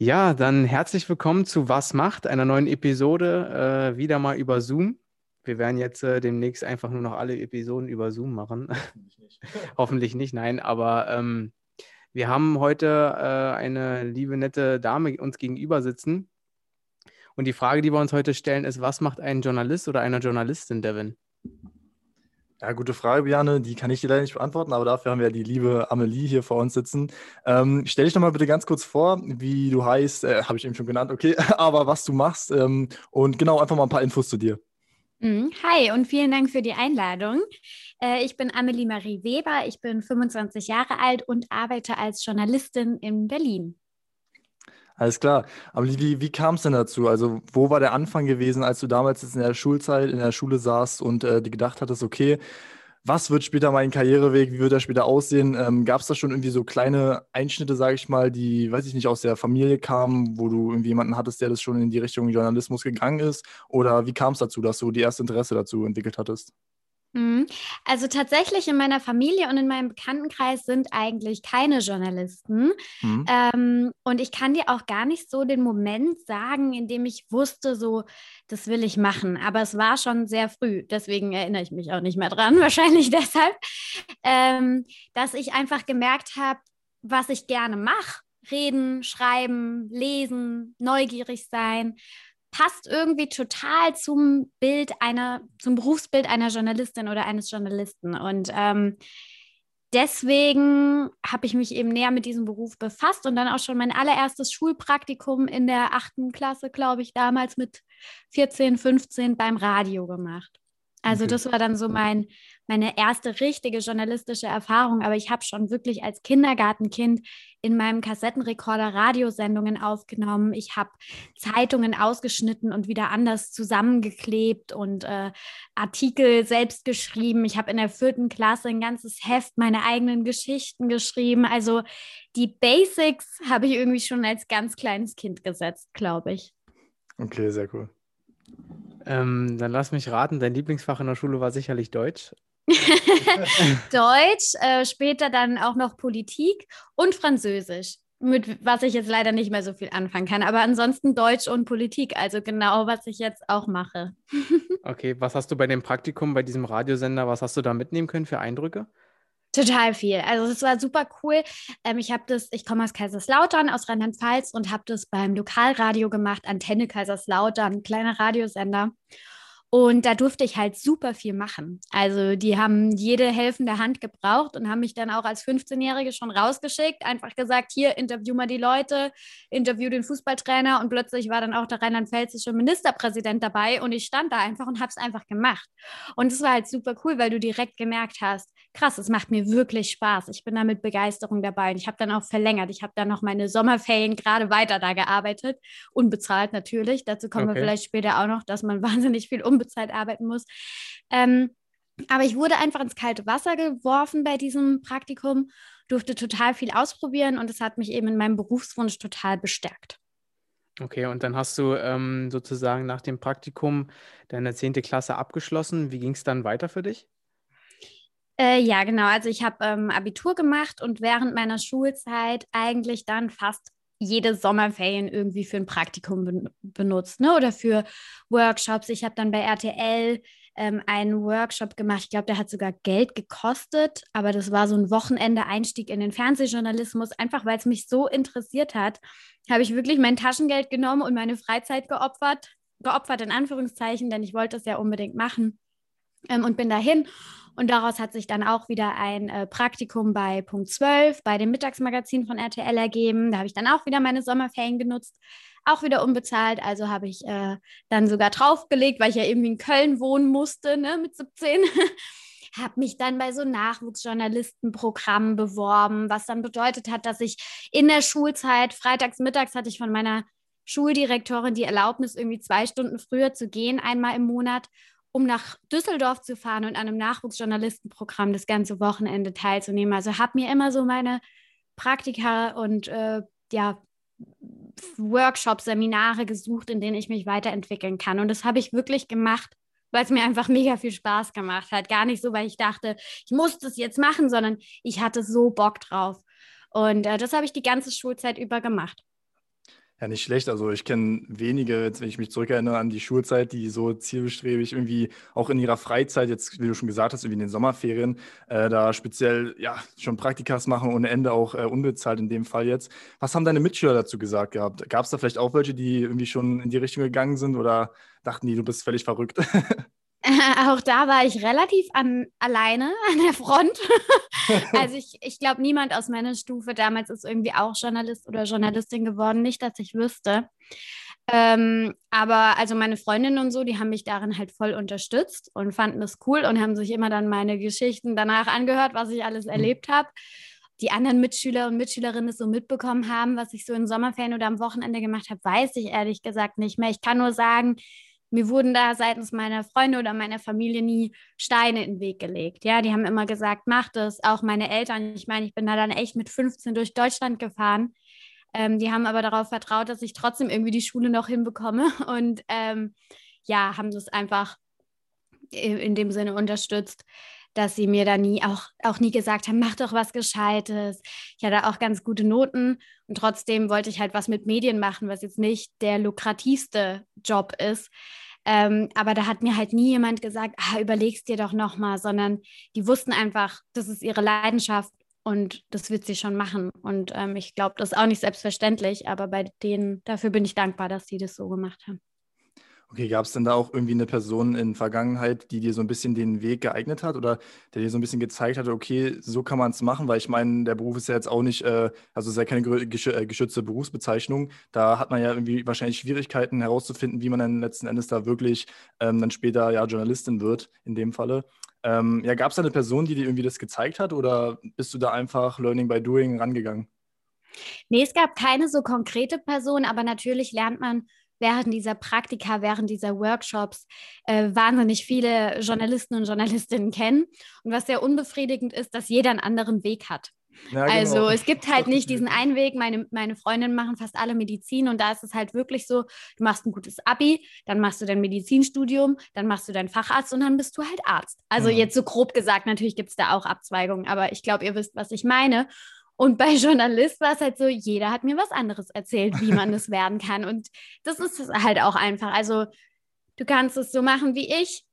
Ja, dann herzlich willkommen zu Was macht, einer neuen Episode, äh, wieder mal über Zoom. Wir werden jetzt äh, demnächst einfach nur noch alle Episoden über Zoom machen. Hoffentlich nicht. Hoffentlich nicht, nein, aber ähm, wir haben heute äh, eine liebe, nette Dame uns gegenüber sitzen. Und die Frage, die wir uns heute stellen, ist, was macht ein Journalist oder eine Journalistin, Devin? Ja, gute Frage, Biane. Die kann ich dir leider nicht beantworten, aber dafür haben wir die liebe Amelie hier vor uns sitzen. Ähm, stell dich doch mal bitte ganz kurz vor, wie du heißt, äh, habe ich eben schon genannt, okay, aber was du machst ähm, und genau einfach mal ein paar Infos zu dir. Mhm. Hi und vielen Dank für die Einladung. Äh, ich bin Amelie Marie Weber, ich bin 25 Jahre alt und arbeite als Journalistin in Berlin. Alles klar. Aber wie, wie kam es denn dazu? Also, wo war der Anfang gewesen, als du damals in der Schulzeit in der Schule saßt und äh, dir gedacht hattest, okay, was wird später mein Karriereweg, wie wird er später aussehen? Ähm, Gab es da schon irgendwie so kleine Einschnitte, sage ich mal, die, weiß ich nicht, aus der Familie kamen, wo du irgendwie jemanden hattest, der das schon in die Richtung Journalismus gegangen ist? Oder wie kam es dazu, dass du die erste Interesse dazu entwickelt hattest? Mhm. Also tatsächlich in meiner Familie und in meinem Bekanntenkreis sind eigentlich keine Journalisten. Mhm. Ähm, und ich kann dir auch gar nicht so den Moment sagen, in dem ich wusste, so, das will ich machen. Aber es war schon sehr früh. Deswegen erinnere ich mich auch nicht mehr dran, wahrscheinlich deshalb, ähm, dass ich einfach gemerkt habe, was ich gerne mache. Reden, schreiben, lesen, neugierig sein passt irgendwie total zum Bild einer, zum Berufsbild einer Journalistin oder eines Journalisten. Und ähm, deswegen habe ich mich eben näher mit diesem Beruf befasst und dann auch schon mein allererstes Schulpraktikum in der achten Klasse, glaube ich, damals mit 14, 15 beim Radio gemacht. Also okay. das war dann so mein, meine erste richtige journalistische Erfahrung. Aber ich habe schon wirklich als Kindergartenkind in meinem Kassettenrekorder Radiosendungen aufgenommen. Ich habe Zeitungen ausgeschnitten und wieder anders zusammengeklebt und äh, Artikel selbst geschrieben. Ich habe in der vierten Klasse ein ganzes Heft meine eigenen Geschichten geschrieben. Also die Basics habe ich irgendwie schon als ganz kleines Kind gesetzt, glaube ich. Okay, sehr cool. Ähm, dann lass mich raten, dein Lieblingsfach in der Schule war sicherlich Deutsch. Deutsch, äh, später dann auch noch Politik und Französisch, mit was ich jetzt leider nicht mehr so viel anfangen kann. Aber ansonsten Deutsch und Politik, also genau, was ich jetzt auch mache. okay, was hast du bei dem Praktikum, bei diesem Radiosender, was hast du da mitnehmen können für Eindrücke? Total viel. Also es war super cool. Ähm, ich habe das, ich komme aus Kaiserslautern, aus Rheinland-Pfalz und habe das beim Lokalradio gemacht, Antenne Kaiserslautern, ein kleiner Radiosender. Und da durfte ich halt super viel machen. Also die haben jede helfende Hand gebraucht und haben mich dann auch als 15-Jährige schon rausgeschickt, einfach gesagt, hier, interview mal die Leute, interview den Fußballtrainer und plötzlich war dann auch der rheinland-pfälzische Ministerpräsident dabei und ich stand da einfach und habe es einfach gemacht. Und es war halt super cool, weil du direkt gemerkt hast, krass, es macht mir wirklich Spaß. Ich bin da mit Begeisterung dabei und ich habe dann auch verlängert. Ich habe dann noch meine Sommerferien gerade weiter da gearbeitet, unbezahlt natürlich. Dazu kommen okay. wir vielleicht später auch noch, dass man wahnsinnig viel unbezahlt arbeiten muss. Ähm, aber ich wurde einfach ins kalte Wasser geworfen bei diesem Praktikum, durfte total viel ausprobieren und es hat mich eben in meinem Berufswunsch total bestärkt. Okay, und dann hast du ähm, sozusagen nach dem Praktikum deine 10. Klasse abgeschlossen. Wie ging es dann weiter für dich? Äh, ja, genau. Also ich habe ähm, Abitur gemacht und während meiner Schulzeit eigentlich dann fast jede Sommerferien irgendwie für ein Praktikum ben benutzt ne? oder für Workshops. Ich habe dann bei RTL ähm, einen Workshop gemacht. Ich glaube, der hat sogar Geld gekostet, aber das war so ein Wochenende-Einstieg in den Fernsehjournalismus. Einfach weil es mich so interessiert hat, habe ich wirklich mein Taschengeld genommen und meine Freizeit geopfert. Geopfert in Anführungszeichen, denn ich wollte es ja unbedingt machen ähm, und bin dahin und daraus hat sich dann auch wieder ein äh, Praktikum bei Punkt 12, bei dem Mittagsmagazin von RTL ergeben. Da habe ich dann auch wieder meine Sommerferien genutzt, auch wieder unbezahlt. Also habe ich äh, dann sogar draufgelegt, weil ich ja irgendwie in Köln wohnen musste ne, mit 17. habe mich dann bei so Nachwuchsjournalistenprogrammen beworben, was dann bedeutet hat, dass ich in der Schulzeit, freitags mittags hatte ich von meiner Schuldirektorin die Erlaubnis, irgendwie zwei Stunden früher zu gehen, einmal im Monat um nach Düsseldorf zu fahren und an einem Nachwuchsjournalistenprogramm das ganze Wochenende teilzunehmen. Also habe mir immer so meine Praktika und äh, ja, Workshops, Seminare gesucht, in denen ich mich weiterentwickeln kann. Und das habe ich wirklich gemacht, weil es mir einfach mega viel Spaß gemacht hat. Gar nicht so, weil ich dachte, ich muss das jetzt machen, sondern ich hatte so Bock drauf. Und äh, das habe ich die ganze Schulzeit über gemacht. Ja, nicht schlecht. Also ich kenne wenige, jetzt, wenn ich mich zurückerinnere an die Schulzeit, die so zielbestrebig irgendwie auch in ihrer Freizeit, jetzt, wie du schon gesagt hast, irgendwie in den Sommerferien, äh, da speziell ja schon Praktikas machen ohne Ende auch äh, unbezahlt in dem Fall jetzt. Was haben deine Mitschüler dazu gesagt gehabt? Gab es da vielleicht auch welche, die irgendwie schon in die Richtung gegangen sind oder dachten die, du bist völlig verrückt? Auch da war ich relativ an, alleine an der Front. also ich, ich glaube, niemand aus meiner Stufe damals ist irgendwie auch Journalist oder Journalistin geworden, nicht, dass ich wüsste. Ähm, aber also meine Freundinnen und so, die haben mich darin halt voll unterstützt und fanden es cool und haben sich immer dann meine Geschichten danach angehört, was ich alles mhm. erlebt habe. Die anderen Mitschüler und Mitschülerinnen es so mitbekommen haben, was ich so in Sommerferien oder am Wochenende gemacht habe, weiß ich ehrlich gesagt nicht mehr. Ich kann nur sagen, mir wurden da seitens meiner Freunde oder meiner Familie nie Steine in den Weg gelegt. Ja, die haben immer gesagt, mach das. Auch meine Eltern, ich meine, ich bin da dann echt mit 15 durch Deutschland gefahren. Ähm, die haben aber darauf vertraut, dass ich trotzdem irgendwie die Schule noch hinbekomme und ähm, ja, haben das einfach in dem Sinne unterstützt, dass sie mir da nie auch, auch nie gesagt haben, mach doch was Gescheites. Ich hatte auch ganz gute Noten und trotzdem wollte ich halt was mit Medien machen, was jetzt nicht der lukrativste Job ist. Ähm, aber da hat mir halt nie jemand gesagt, ah, überlegst dir doch nochmal, sondern die wussten einfach, das ist ihre Leidenschaft und das wird sie schon machen. Und ähm, ich glaube, das ist auch nicht selbstverständlich, aber bei denen, dafür bin ich dankbar, dass sie das so gemacht haben. Okay, gab es denn da auch irgendwie eine Person in Vergangenheit, die dir so ein bisschen den Weg geeignet hat oder der dir so ein bisschen gezeigt hat, okay, so kann man es machen? Weil ich meine, der Beruf ist ja jetzt auch nicht, äh, also ist ja keine äh, geschützte Berufsbezeichnung. Da hat man ja irgendwie wahrscheinlich Schwierigkeiten herauszufinden, wie man dann letzten Endes da wirklich ähm, dann später ja Journalistin wird, in dem Falle. Ähm, ja, gab es da eine Person, die dir irgendwie das gezeigt hat oder bist du da einfach Learning by Doing rangegangen? Nee, es gab keine so konkrete Person, aber natürlich lernt man während dieser Praktika, während dieser Workshops äh, wahnsinnig viele Journalisten und Journalistinnen kennen. Und was sehr unbefriedigend ist, dass jeder einen anderen Weg hat. Ja, genau. Also es gibt halt nicht diesen einen Weg. Meine, meine Freundinnen machen fast alle Medizin und da ist es halt wirklich so, du machst ein gutes Abi, dann machst du dein Medizinstudium, dann machst du deinen Facharzt und dann bist du halt Arzt. Also mhm. jetzt so grob gesagt, natürlich gibt es da auch Abzweigungen, aber ich glaube, ihr wisst, was ich meine. Und bei Journalist war es halt so, jeder hat mir was anderes erzählt, wie man es werden kann. Und das ist halt auch einfach. Also du kannst es so machen wie ich.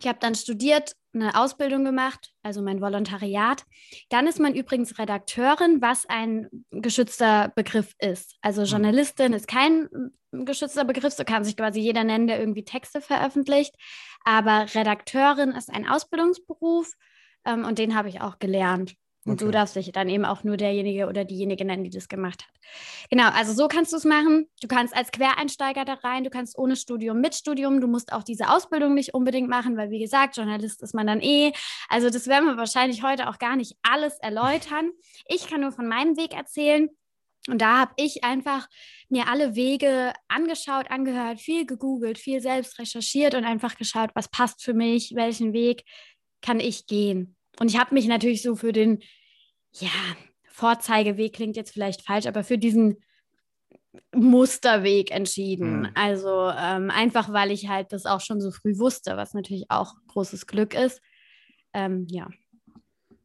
Ich habe dann studiert, eine Ausbildung gemacht, also mein Volontariat. Dann ist man übrigens Redakteurin, was ein geschützter Begriff ist. Also mhm. Journalistin ist kein geschützter Begriff, so kann sich quasi jeder nennen, der irgendwie Texte veröffentlicht. Aber Redakteurin ist ein Ausbildungsberuf ähm, und den habe ich auch gelernt. Und okay. du darfst dich dann eben auch nur derjenige oder diejenige nennen, die das gemacht hat. Genau, also so kannst du es machen. Du kannst als Quereinsteiger da rein, du kannst ohne Studium mit Studium, du musst auch diese Ausbildung nicht unbedingt machen, weil wie gesagt, Journalist ist man dann eh. Also das werden wir wahrscheinlich heute auch gar nicht alles erläutern. Ich kann nur von meinem Weg erzählen. Und da habe ich einfach mir alle Wege angeschaut, angehört, viel gegoogelt, viel selbst recherchiert und einfach geschaut, was passt für mich, welchen Weg kann ich gehen. Und ich habe mich natürlich so für den, ja, Vorzeigeweg klingt jetzt vielleicht falsch, aber für diesen Musterweg entschieden. Mhm. Also ähm, einfach, weil ich halt das auch schon so früh wusste, was natürlich auch großes Glück ist. Ähm, ja.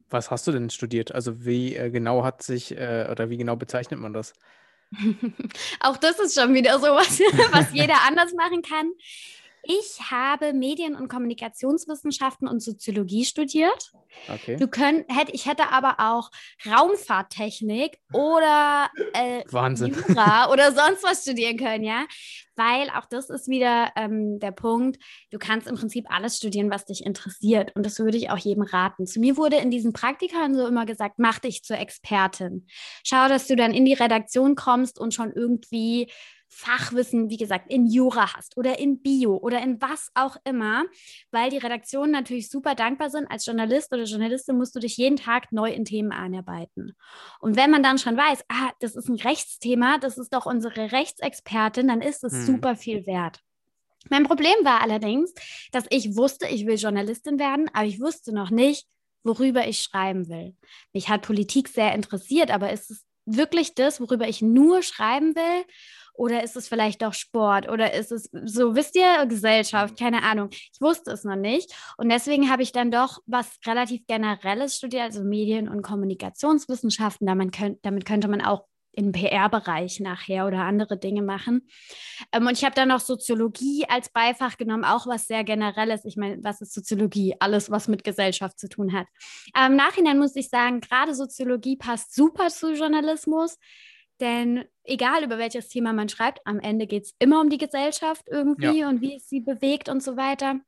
Was hast du denn studiert? Also wie äh, genau hat sich äh, oder wie genau bezeichnet man das? auch das ist schon wieder so was, was jeder anders machen kann. Ich habe Medien- und Kommunikationswissenschaften und Soziologie studiert. Okay. Du könnt, hätte, ich hätte aber auch Raumfahrttechnik oder äh, Wahnsinn. Jura oder sonst was studieren können, ja. Weil auch das ist wieder ähm, der Punkt, du kannst im Prinzip alles studieren, was dich interessiert. Und das würde ich auch jedem raten. Zu mir wurde in diesen Praktikern so immer gesagt, mach dich zur Expertin. Schau, dass du dann in die Redaktion kommst und schon irgendwie Fachwissen, wie gesagt, in Jura hast oder in Bio oder in was auch immer, weil die Redaktionen natürlich super dankbar sind. Als Journalist oder Journalistin musst du dich jeden Tag neu in Themen einarbeiten. Und wenn man dann schon weiß, ah, das ist ein Rechtsthema, das ist doch unsere Rechtsexpertin, dann ist es hm. super viel wert. Mein Problem war allerdings, dass ich wusste, ich will Journalistin werden, aber ich wusste noch nicht, worüber ich schreiben will. Mich hat Politik sehr interessiert, aber ist es wirklich das, worüber ich nur schreiben will? Oder ist es vielleicht doch Sport? Oder ist es so, wisst ihr, Gesellschaft? Keine Ahnung. Ich wusste es noch nicht. Und deswegen habe ich dann doch was relativ Generelles studiert, also Medien- und Kommunikationswissenschaften. Damit, könnt, damit könnte man auch im PR-Bereich nachher oder andere Dinge machen. Ähm, und ich habe dann noch Soziologie als Beifach genommen, auch was sehr generelles. Ich meine, was ist Soziologie? Alles, was mit Gesellschaft zu tun hat. Aber im Nachhinein muss ich sagen, gerade Soziologie passt super zu Journalismus. Denn egal über welches Thema man schreibt, am Ende geht es immer um die Gesellschaft irgendwie ja. und wie es sie bewegt und so weiter.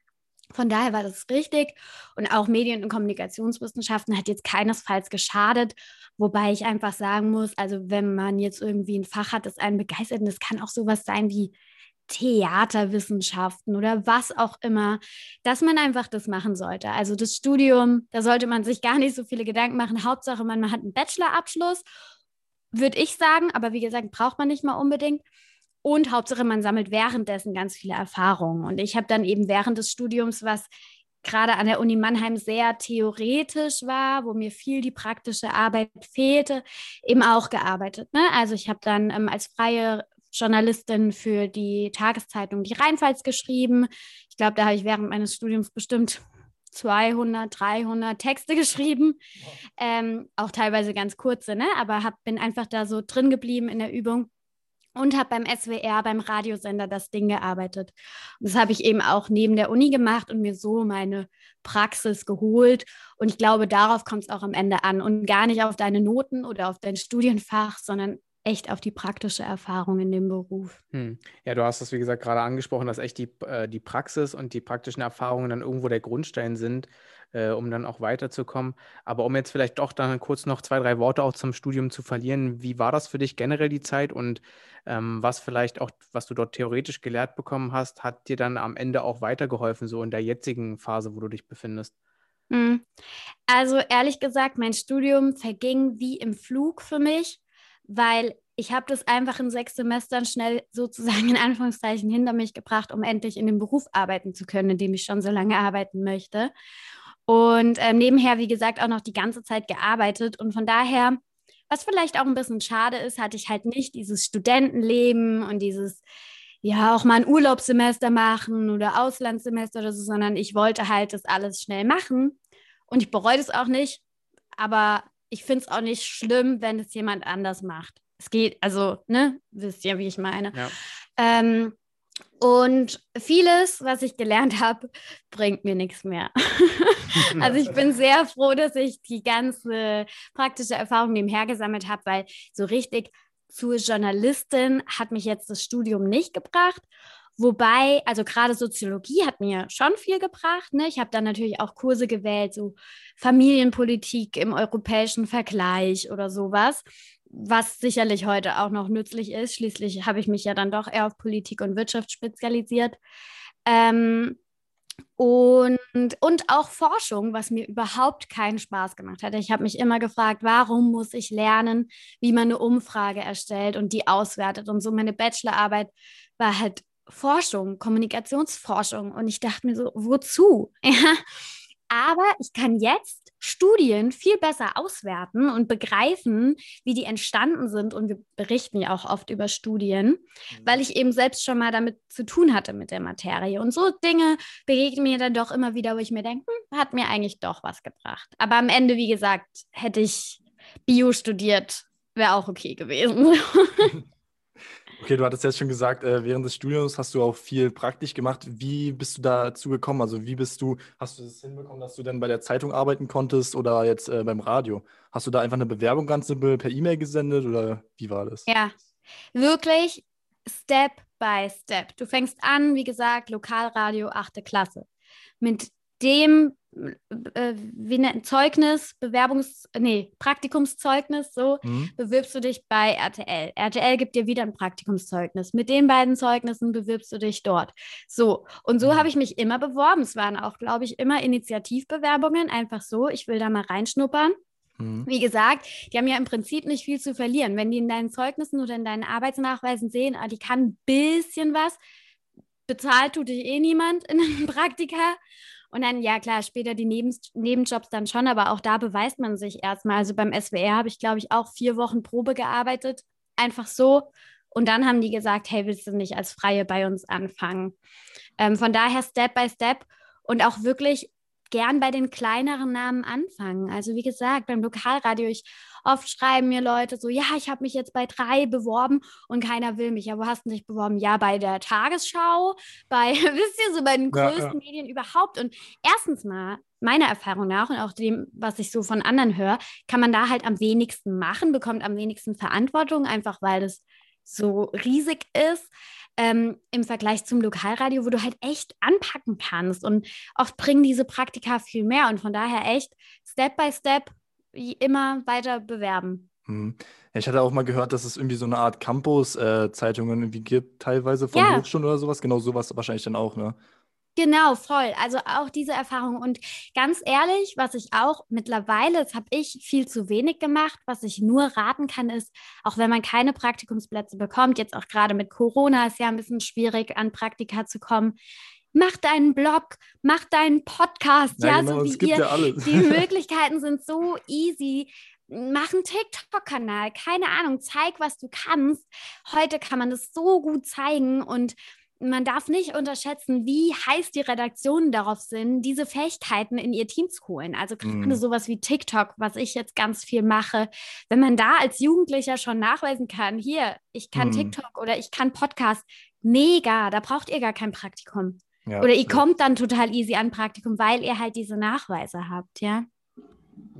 Von daher war das richtig. Und auch Medien- und Kommunikationswissenschaften hat jetzt keinesfalls geschadet. Wobei ich einfach sagen muss, also wenn man jetzt irgendwie ein Fach hat, das einen begeistert, und das kann auch sowas sein wie Theaterwissenschaften oder was auch immer, dass man einfach das machen sollte. Also das Studium, da sollte man sich gar nicht so viele Gedanken machen. Hauptsache, man, man hat einen Bachelorabschluss, würde ich sagen. Aber wie gesagt, braucht man nicht mal unbedingt. Und Hauptsache, man sammelt währenddessen ganz viele Erfahrungen. Und ich habe dann eben während des Studiums, was gerade an der Uni Mannheim sehr theoretisch war, wo mir viel die praktische Arbeit fehlte, eben auch gearbeitet. Ne? Also ich habe dann ähm, als freie Journalistin für die Tageszeitung Die Rheinpfalz geschrieben. Ich glaube, da habe ich während meines Studiums bestimmt 200, 300 Texte geschrieben, ähm, auch teilweise ganz kurze, ne? aber hab, bin einfach da so drin geblieben in der Übung und habe beim SWR, beim Radiosender das Ding gearbeitet. Und das habe ich eben auch neben der Uni gemacht und mir so meine Praxis geholt. Und ich glaube, darauf kommt es auch am Ende an und gar nicht auf deine Noten oder auf dein Studienfach, sondern echt auf die praktische Erfahrung in dem Beruf. Hm. Ja, du hast das, wie gesagt, gerade angesprochen, dass echt die, äh, die Praxis und die praktischen Erfahrungen dann irgendwo der Grundstein sind, äh, um dann auch weiterzukommen. Aber um jetzt vielleicht doch dann kurz noch zwei, drei Worte auch zum Studium zu verlieren, wie war das für dich generell die Zeit und ähm, was vielleicht auch, was du dort theoretisch gelehrt bekommen hast, hat dir dann am Ende auch weitergeholfen, so in der jetzigen Phase, wo du dich befindest? Hm. Also ehrlich gesagt, mein Studium verging wie im Flug für mich weil ich habe das einfach in sechs Semestern schnell sozusagen in Anführungszeichen hinter mich gebracht, um endlich in dem Beruf arbeiten zu können, in dem ich schon so lange arbeiten möchte. Und ähm, nebenher, wie gesagt, auch noch die ganze Zeit gearbeitet. Und von daher, was vielleicht auch ein bisschen schade ist, hatte ich halt nicht dieses Studentenleben und dieses, ja, auch mal ein Urlaubssemester machen oder Auslandssemester oder so, sondern ich wollte halt das alles schnell machen. Und ich bereue das auch nicht. Aber ich finde es auch nicht schlimm, wenn es jemand anders macht. Es geht, also, ne, wisst ihr, wie ich meine. Ja. Ähm, und vieles, was ich gelernt habe, bringt mir nichts mehr. also ich bin sehr froh, dass ich die ganze praktische Erfahrung nebenher gesammelt habe, weil so richtig zur Journalistin hat mich jetzt das Studium nicht gebracht. Wobei, also gerade Soziologie hat mir schon viel gebracht. Ne? Ich habe dann natürlich auch Kurse gewählt, so Familienpolitik im europäischen Vergleich oder sowas, was sicherlich heute auch noch nützlich ist. Schließlich habe ich mich ja dann doch eher auf Politik und Wirtschaft spezialisiert. Ähm, und, und auch Forschung, was mir überhaupt keinen Spaß gemacht hat. Ich habe mich immer gefragt, warum muss ich lernen, wie man eine Umfrage erstellt und die auswertet. Und so meine Bachelorarbeit war halt Forschung, Kommunikationsforschung. Und ich dachte mir so, wozu? Ja. Aber ich kann jetzt Studien viel besser auswerten und begreifen, wie die entstanden sind. Und wir berichten ja auch oft über Studien, mhm. weil ich eben selbst schon mal damit zu tun hatte mit der Materie. Und so Dinge begegnen mir dann doch immer wieder, wo ich mir denke, hm, hat mir eigentlich doch was gebracht. Aber am Ende, wie gesagt, hätte ich Bio studiert, wäre auch okay gewesen. Okay, du hattest jetzt schon gesagt, äh, während des Studiums hast du auch viel praktisch gemacht. Wie bist du dazu gekommen? Also wie bist du, hast du es hinbekommen, dass du dann bei der Zeitung arbeiten konntest oder jetzt äh, beim Radio? Hast du da einfach eine Bewerbung ganz simpel per E-Mail gesendet oder wie war das? Ja, wirklich Step by Step. Du fängst an, wie gesagt, Lokalradio 8. Klasse. Mit dem äh, wie nennt Zeugnis, Bewerbungs, nee, Praktikumszeugnis, so mhm. bewirbst du dich bei RTL. RTL gibt dir wieder ein Praktikumszeugnis. Mit den beiden Zeugnissen bewirbst du dich dort. So, und so mhm. habe ich mich immer beworben. Es waren auch, glaube ich, immer Initiativbewerbungen, einfach so, ich will da mal reinschnuppern. Mhm. Wie gesagt, die haben ja im Prinzip nicht viel zu verlieren. Wenn die in deinen Zeugnissen oder in deinen Arbeitsnachweisen sehen, ah, die kann ein bisschen was, bezahlt tut dich eh niemand in einem Praktika. Und dann, ja klar, später die Neben Nebenjobs dann schon, aber auch da beweist man sich erstmal. Also beim SWR habe ich, glaube ich, auch vier Wochen Probe gearbeitet. Einfach so. Und dann haben die gesagt, hey, willst du nicht als Freie bei uns anfangen? Ähm, von daher Step by Step und auch wirklich gern bei den kleineren Namen anfangen. Also wie gesagt, beim Lokalradio, ich oft schreiben mir Leute so, ja, ich habe mich jetzt bei drei beworben und keiner will mich. Ja, wo hast du dich beworben? Ja, bei der Tagesschau, bei, wisst ihr, so bei den größten ja, ja. Medien überhaupt. Und erstens mal, meiner Erfahrung nach und auch dem, was ich so von anderen höre, kann man da halt am wenigsten machen, bekommt am wenigsten Verantwortung, einfach weil es so riesig ist ähm, im Vergleich zum Lokalradio, wo du halt echt anpacken kannst. Und oft bringen diese Praktika viel mehr. Und von daher echt Step by Step immer weiter bewerben. Hm. Ja, ich hatte auch mal gehört, dass es irgendwie so eine Art Campus-Zeitungen äh, irgendwie gibt, teilweise von ja. Hochschulen oder sowas. Genau sowas wahrscheinlich dann auch, ne? Genau, voll. Also auch diese Erfahrung. Und ganz ehrlich, was ich auch mittlerweile, das habe ich viel zu wenig gemacht, was ich nur raten kann, ist, auch wenn man keine Praktikumsplätze bekommt, jetzt auch gerade mit Corona ist ja ein bisschen schwierig, an Praktika zu kommen. Mach deinen Blog, mach deinen Podcast, ja, ja genau, so wie ihr. Ja die Möglichkeiten sind so easy mach einen TikTok-Kanal, keine Ahnung, zeig, was du kannst. Heute kann man das so gut zeigen und man darf nicht unterschätzen, wie heiß die Redaktionen darauf sind, diese Fähigkeiten in ihr Team zu holen. Also gerade mm. sowas wie TikTok, was ich jetzt ganz viel mache, wenn man da als Jugendlicher schon nachweisen kann, hier, ich kann mm. TikTok oder ich kann Podcast, mega, da braucht ihr gar kein Praktikum. Ja, oder ihr ja. kommt dann total easy an Praktikum, weil ihr halt diese Nachweise habt, ja.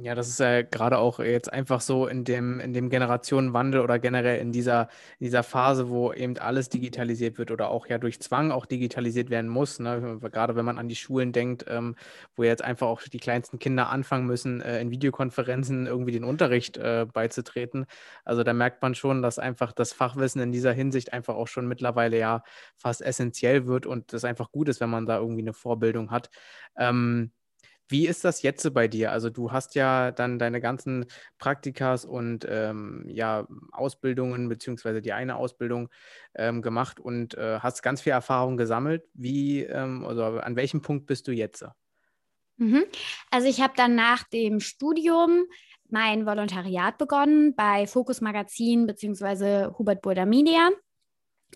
Ja, das ist ja gerade auch jetzt einfach so in dem, in dem Generationenwandel oder generell in dieser, in dieser Phase, wo eben alles digitalisiert wird oder auch ja durch Zwang auch digitalisiert werden muss. Ne? Gerade wenn man an die Schulen denkt, ähm, wo jetzt einfach auch die kleinsten Kinder anfangen müssen, äh, in Videokonferenzen irgendwie den Unterricht äh, beizutreten. Also da merkt man schon, dass einfach das Fachwissen in dieser Hinsicht einfach auch schon mittlerweile ja fast essentiell wird und das einfach gut ist, wenn man da irgendwie eine Vorbildung hat. Ähm, wie ist das jetzt bei dir? Also du hast ja dann deine ganzen Praktikas und ähm, ja, Ausbildungen, beziehungsweise die eine Ausbildung ähm, gemacht und äh, hast ganz viel Erfahrung gesammelt. Wie, ähm, also an welchem Punkt bist du jetzt? Mhm. Also ich habe dann nach dem Studium mein Volontariat begonnen bei Focus Magazin beziehungsweise Hubert Burda Media.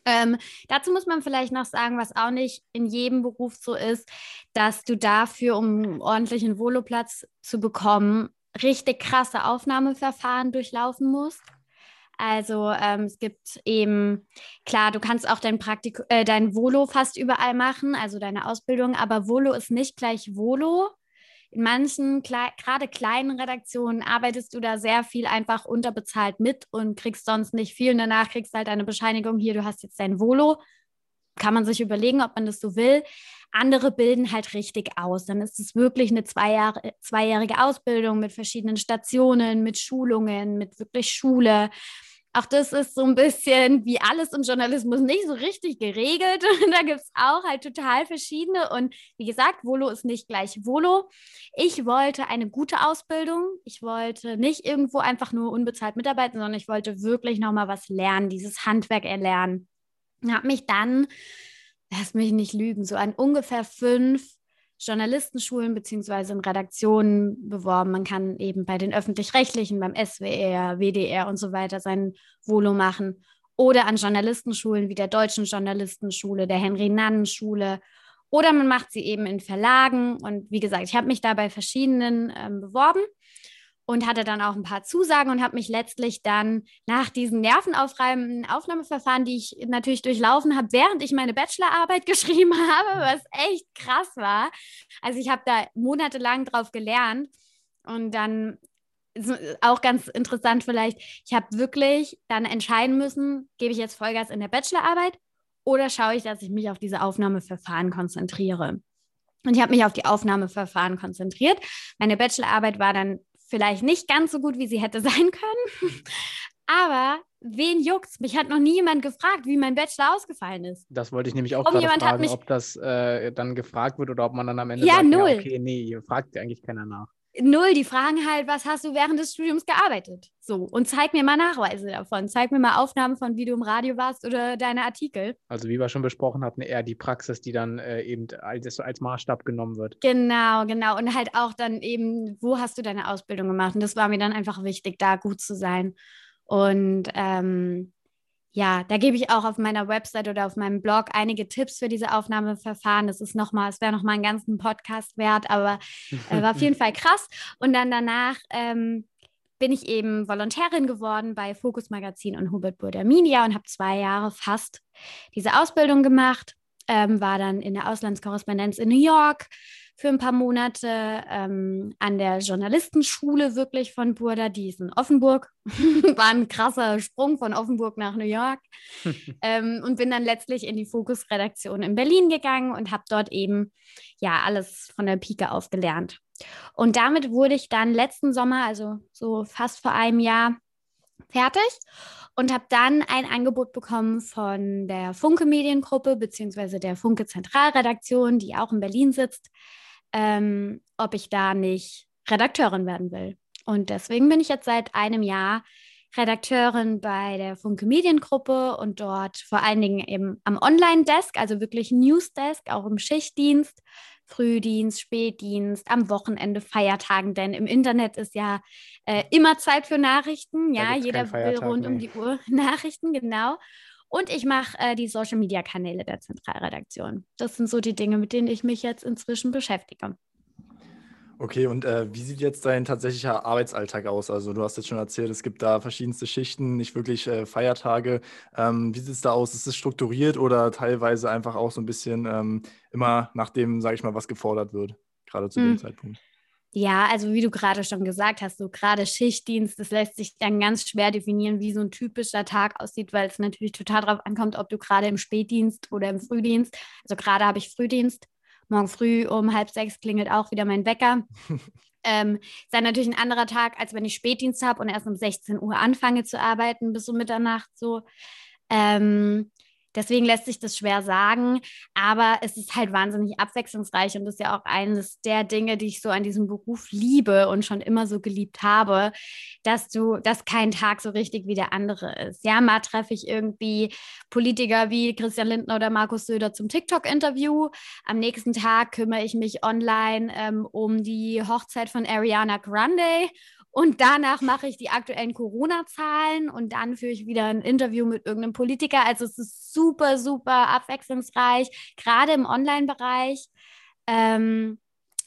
Ähm, dazu muss man vielleicht noch sagen, was auch nicht in jedem Beruf so ist, dass du dafür, um einen ordentlichen Voloplatz zu bekommen, richtig krasse Aufnahmeverfahren durchlaufen musst. Also ähm, es gibt eben, klar, du kannst auch dein Praktik äh, dein Volo fast überall machen, also deine Ausbildung, aber Volo ist nicht gleich Volo in manchen, gerade kleinen Redaktionen, arbeitest du da sehr viel einfach unterbezahlt mit und kriegst sonst nicht viel. Und danach kriegst du halt eine Bescheinigung, hier, du hast jetzt dein Volo. Kann man sich überlegen, ob man das so will. Andere bilden halt richtig aus. Dann ist es wirklich eine Jahre, zweijährige Ausbildung mit verschiedenen Stationen, mit Schulungen, mit wirklich Schule. Auch das ist so ein bisschen wie alles im Journalismus nicht so richtig geregelt. da gibt es auch halt total verschiedene. Und wie gesagt, Volo ist nicht gleich Volo. Ich wollte eine gute Ausbildung. Ich wollte nicht irgendwo einfach nur unbezahlt mitarbeiten, sondern ich wollte wirklich nochmal was lernen, dieses Handwerk erlernen. Habe mich dann, lass mich nicht lügen, so an ungefähr fünf Journalistenschulen beziehungsweise in Redaktionen beworben. Man kann eben bei den öffentlich-rechtlichen, beim SWR, WDR und so weiter sein Volo machen. Oder an Journalistenschulen wie der Deutschen Journalistenschule, der Henry-Nannen-Schule. Oder man macht sie eben in Verlagen. Und wie gesagt, ich habe mich da bei verschiedenen ähm, beworben und hatte dann auch ein paar Zusagen und habe mich letztlich dann nach diesen nervenaufreibenden Aufnahmeverfahren, die ich natürlich durchlaufen habe, während ich meine Bachelorarbeit geschrieben habe, was echt krass war. Also ich habe da monatelang drauf gelernt und dann auch ganz interessant vielleicht, ich habe wirklich dann entscheiden müssen, gebe ich jetzt Vollgas in der Bachelorarbeit oder schaue ich, dass ich mich auf diese Aufnahmeverfahren konzentriere. Und ich habe mich auf die Aufnahmeverfahren konzentriert. Meine Bachelorarbeit war dann vielleicht nicht ganz so gut, wie sie hätte sein können. Aber wen juckt's? Mich hat noch nie jemand gefragt, wie mein Bachelor ausgefallen ist. Das wollte ich nämlich auch gerade fragen, ob das äh, dann gefragt wird oder ob man dann am Ende ja, sagt, null. ja, okay, nee, fragt eigentlich keiner nach. Null, die fragen halt, was hast du während des Studiums gearbeitet? So, und zeig mir mal Nachweise davon. Zeig mir mal Aufnahmen von, wie du im Radio warst oder deine Artikel. Also, wie wir schon besprochen hatten, eher die Praxis, die dann äh, eben als, als Maßstab genommen wird. Genau, genau. Und halt auch dann eben, wo hast du deine Ausbildung gemacht? Und das war mir dann einfach wichtig, da gut zu sein. Und ähm, ja, da gebe ich auch auf meiner Website oder auf meinem Blog einige Tipps für diese Aufnahmeverfahren. Das ist nochmal, es wäre nochmal einen ganzen Podcast wert, aber äh, war auf jeden Fall krass. Und dann danach ähm, bin ich eben Volontärin geworden bei Focus Magazin und Hubert Burda Media und habe zwei Jahre fast diese Ausbildung gemacht. Ähm, war dann in der Auslandskorrespondenz in New York, für ein paar Monate ähm, an der Journalistenschule wirklich von Burda, die ist in Offenburg. War ein krasser Sprung von Offenburg nach New York. ähm, und bin dann letztlich in die Fokus-Redaktion in Berlin gegangen und habe dort eben ja alles von der Pike auf gelernt. Und damit wurde ich dann letzten Sommer, also so fast vor einem Jahr, fertig und habe dann ein Angebot bekommen von der Funke Mediengruppe beziehungsweise der Funke Zentralredaktion, die auch in Berlin sitzt, ähm, ob ich da nicht Redakteurin werden will. Und deswegen bin ich jetzt seit einem Jahr Redakteurin bei der Funke Mediengruppe und dort vor allen Dingen eben am Online-Desk, also wirklich News-Desk, auch im Schichtdienst, Frühdienst, Spätdienst, am Wochenende, Feiertagen, denn im Internet ist ja äh, immer Zeit für Nachrichten. Ja, jeder will rund nee. um die Uhr Nachrichten, genau. Und ich mache äh, die Social-Media-Kanäle der Zentralredaktion. Das sind so die Dinge, mit denen ich mich jetzt inzwischen beschäftige. Okay, und äh, wie sieht jetzt dein tatsächlicher Arbeitsalltag aus? Also du hast jetzt schon erzählt, es gibt da verschiedenste Schichten, nicht wirklich äh, Feiertage. Ähm, wie sieht es da aus? Ist es strukturiert oder teilweise einfach auch so ein bisschen ähm, immer nach dem, sage ich mal, was gefordert wird, gerade zu hm. dem Zeitpunkt? Ja, also wie du gerade schon gesagt hast, so gerade Schichtdienst, das lässt sich dann ganz schwer definieren, wie so ein typischer Tag aussieht, weil es natürlich total darauf ankommt, ob du gerade im Spätdienst oder im Frühdienst, also gerade habe ich Frühdienst, morgen früh um halb sechs klingelt auch wieder mein Wecker. ähm, ist dann natürlich ein anderer Tag, als wenn ich Spätdienst habe und erst um 16 Uhr anfange zu arbeiten bis um Mitternacht so. Ähm, Deswegen lässt sich das schwer sagen, aber es ist halt wahnsinnig abwechslungsreich und ist ja auch eines der Dinge, die ich so an diesem Beruf liebe und schon immer so geliebt habe, dass du, dass kein Tag so richtig wie der andere ist. Ja, mal treffe ich irgendwie Politiker wie Christian Lindner oder Markus Söder zum TikTok-Interview. Am nächsten Tag kümmere ich mich online ähm, um die Hochzeit von Ariana Grande und danach mache ich die aktuellen Corona-Zahlen und dann führe ich wieder ein Interview mit irgendeinem Politiker. Also es ist super, super abwechslungsreich, gerade im Online-Bereich. Ähm,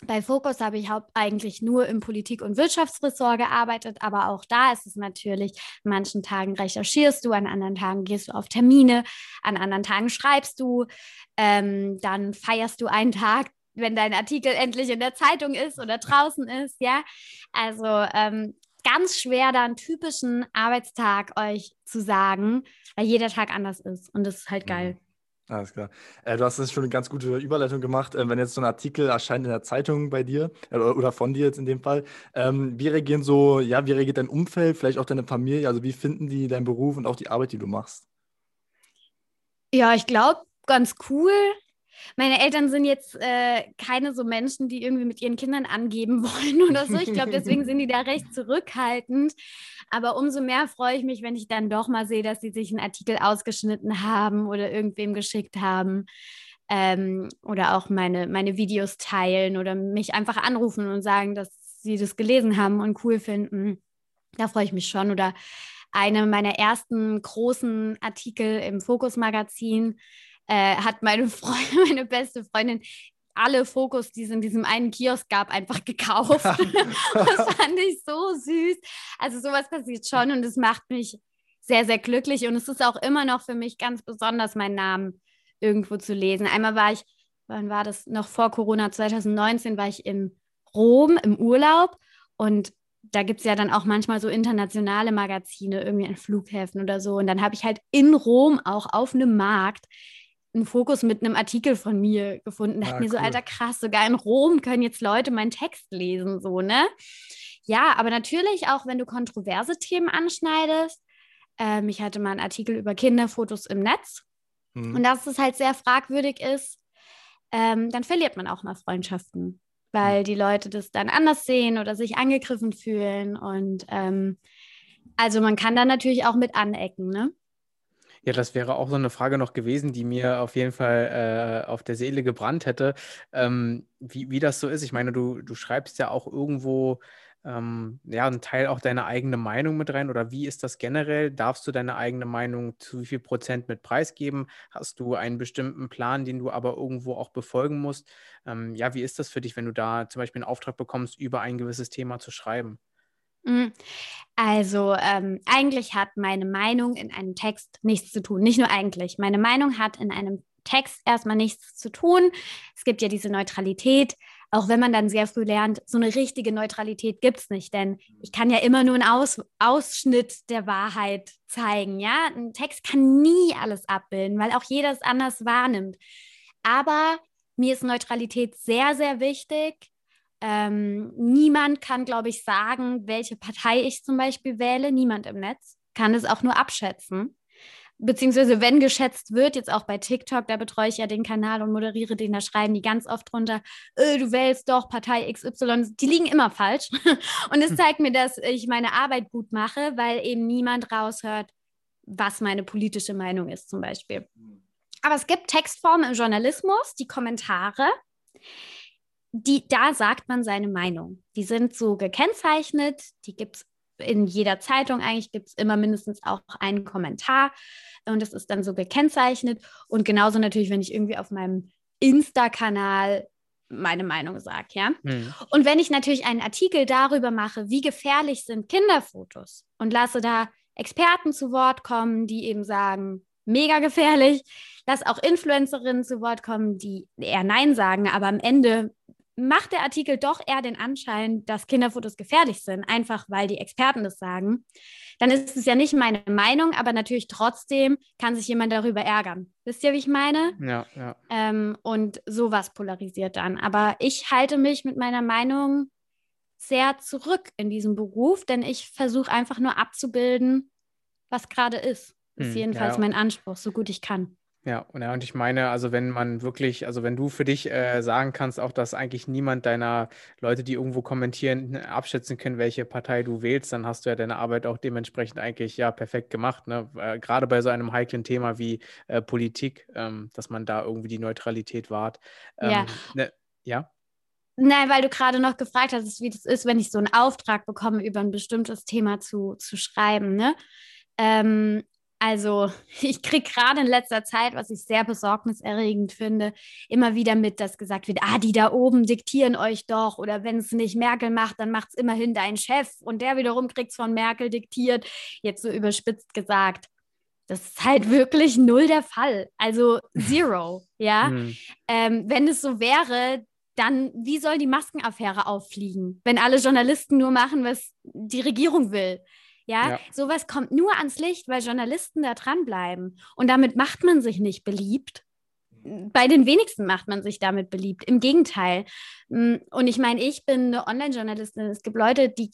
bei Focus habe ich eigentlich nur im Politik- und Wirtschaftsressort gearbeitet, aber auch da ist es natürlich, an manchen Tagen recherchierst du, an anderen Tagen gehst du auf Termine, an anderen Tagen schreibst du, ähm, dann feierst du einen Tag, wenn dein Artikel endlich in der Zeitung ist oder draußen ist, ja. Also ähm, ganz schwer, da einen typischen Arbeitstag euch zu sagen, weil jeder Tag anders ist und das ist halt geil. Mhm. Alles klar. Äh, du hast jetzt schon eine ganz gute Überleitung gemacht. Äh, wenn jetzt so ein Artikel erscheint in der Zeitung bei dir äh, oder von dir jetzt in dem Fall, ähm, wie reagieren so, ja, wie reagiert dein Umfeld, vielleicht auch deine Familie? Also wie finden die deinen Beruf und auch die Arbeit, die du machst? Ja, ich glaube, ganz cool. Meine Eltern sind jetzt äh, keine so Menschen, die irgendwie mit ihren Kindern angeben wollen oder so. Ich glaube, deswegen sind die da recht zurückhaltend. Aber umso mehr freue ich mich, wenn ich dann doch mal sehe, dass sie sich einen Artikel ausgeschnitten haben oder irgendwem geschickt haben. Ähm, oder auch meine, meine Videos teilen oder mich einfach anrufen und sagen, dass sie das gelesen haben und cool finden. Da freue ich mich schon. Oder eine meiner ersten großen Artikel im Fokus-Magazin äh, hat meine Freundin, meine beste Freundin alle Fokus, die es in diesem einen Kiosk gab, einfach gekauft. das fand ich so süß. Also sowas passiert schon und es macht mich sehr, sehr glücklich. Und es ist auch immer noch für mich ganz besonders, meinen Namen irgendwo zu lesen. Einmal war ich, wann war das? Noch vor Corona, 2019 war ich in Rom im Urlaub und da gibt es ja dann auch manchmal so internationale Magazine, irgendwie an Flughäfen oder so. Und dann habe ich halt in Rom auch auf einem Markt einen Fokus mit einem Artikel von mir gefunden. Da ah, mir so, Alter, krass, sogar in Rom können jetzt Leute meinen Text lesen, so, ne? Ja, aber natürlich auch, wenn du kontroverse Themen anschneidest. Ähm, ich hatte mal einen Artikel über Kinderfotos im Netz. Mhm. Und dass es halt sehr fragwürdig ist, ähm, dann verliert man auch mal Freundschaften, weil mhm. die Leute das dann anders sehen oder sich angegriffen fühlen. Und ähm, also man kann da natürlich auch mit anecken, ne? Ja, das wäre auch so eine Frage noch gewesen, die mir auf jeden Fall äh, auf der Seele gebrannt hätte, ähm, wie, wie das so ist. Ich meine, du, du schreibst ja auch irgendwo ähm, ja, ein Teil auch deine eigene Meinung mit rein? Oder wie ist das generell? Darfst du deine eigene Meinung zu wie viel Prozent mit preisgeben? Hast du einen bestimmten Plan, den du aber irgendwo auch befolgen musst? Ähm, ja, wie ist das für dich, wenn du da zum Beispiel einen Auftrag bekommst, über ein gewisses Thema zu schreiben? Mhm. Also ähm, eigentlich hat meine Meinung in einem Text nichts zu tun. Nicht nur eigentlich. Meine Meinung hat in einem Text erstmal nichts zu tun. Es gibt ja diese Neutralität, auch wenn man dann sehr früh lernt, so eine richtige Neutralität gibt es nicht, denn ich kann ja immer nur einen Aus Ausschnitt der Wahrheit zeigen. Ja, ein Text kann nie alles abbilden, weil auch jeder es anders wahrnimmt. Aber mir ist Neutralität sehr, sehr wichtig. Ähm, niemand kann, glaube ich, sagen, welche Partei ich zum Beispiel wähle. Niemand im Netz kann es auch nur abschätzen beziehungsweise wenn geschätzt wird, jetzt auch bei TikTok, da betreue ich ja den Kanal und moderiere den, da schreiben die ganz oft drunter, äh, du wählst doch Partei XY, die liegen immer falsch. und es hm. zeigt mir, dass ich meine Arbeit gut mache, weil eben niemand raushört, was meine politische Meinung ist zum Beispiel. Aber es gibt Textformen im Journalismus, die Kommentare, die, da sagt man seine Meinung. Die sind so gekennzeichnet, die gibt es in jeder Zeitung eigentlich gibt es immer mindestens auch einen Kommentar und das ist dann so gekennzeichnet. Und genauso natürlich, wenn ich irgendwie auf meinem Insta-Kanal meine Meinung sage, ja. Mhm. Und wenn ich natürlich einen Artikel darüber mache, wie gefährlich sind Kinderfotos und lasse da Experten zu Wort kommen, die eben sagen, mega gefährlich, dass auch Influencerinnen zu Wort kommen, die eher Nein sagen, aber am Ende macht der Artikel doch eher den Anschein, dass Kinderfotos gefährlich sind, einfach weil die Experten das sagen, dann ist es ja nicht meine Meinung, aber natürlich trotzdem kann sich jemand darüber ärgern. Wisst ihr, wie ich meine? Ja, ja. Ähm, und sowas polarisiert dann. Aber ich halte mich mit meiner Meinung sehr zurück in diesem Beruf, denn ich versuche einfach nur abzubilden, was gerade ist. Ist hm, jedenfalls ja. mein Anspruch, so gut ich kann. Ja, und, ja, und ich meine, also wenn man wirklich, also wenn du für dich äh, sagen kannst, auch dass eigentlich niemand deiner Leute, die irgendwo kommentieren, abschätzen können, welche Partei du wählst, dann hast du ja deine Arbeit auch dementsprechend eigentlich ja perfekt gemacht. Ne? Äh, gerade bei so einem heiklen Thema wie äh, Politik, ähm, dass man da irgendwie die Neutralität wahrt. Ähm, ja. Ne, ja. Nein, weil du gerade noch gefragt hast, wie das ist, wenn ich so einen Auftrag bekomme, über ein bestimmtes Thema zu, zu schreiben. Ne? Ähm, also ich kriege gerade in letzter Zeit, was ich sehr besorgniserregend finde, immer wieder mit, dass gesagt wird, ah, die da oben diktieren euch doch oder wenn es nicht Merkel macht, dann macht es immerhin dein Chef und der wiederum kriegt es von Merkel diktiert, jetzt so überspitzt gesagt. Das ist halt wirklich null der Fall. Also zero, ja. Mhm. Ähm, wenn es so wäre, dann wie soll die Maskenaffäre auffliegen, wenn alle Journalisten nur machen, was die Regierung will? Ja? ja, sowas kommt nur ans Licht, weil Journalisten da dranbleiben. Und damit macht man sich nicht beliebt. Bei den wenigsten macht man sich damit beliebt. Im Gegenteil. Mm, und ich meine, ich bin eine Online-Journalistin. Es gibt Leute, die,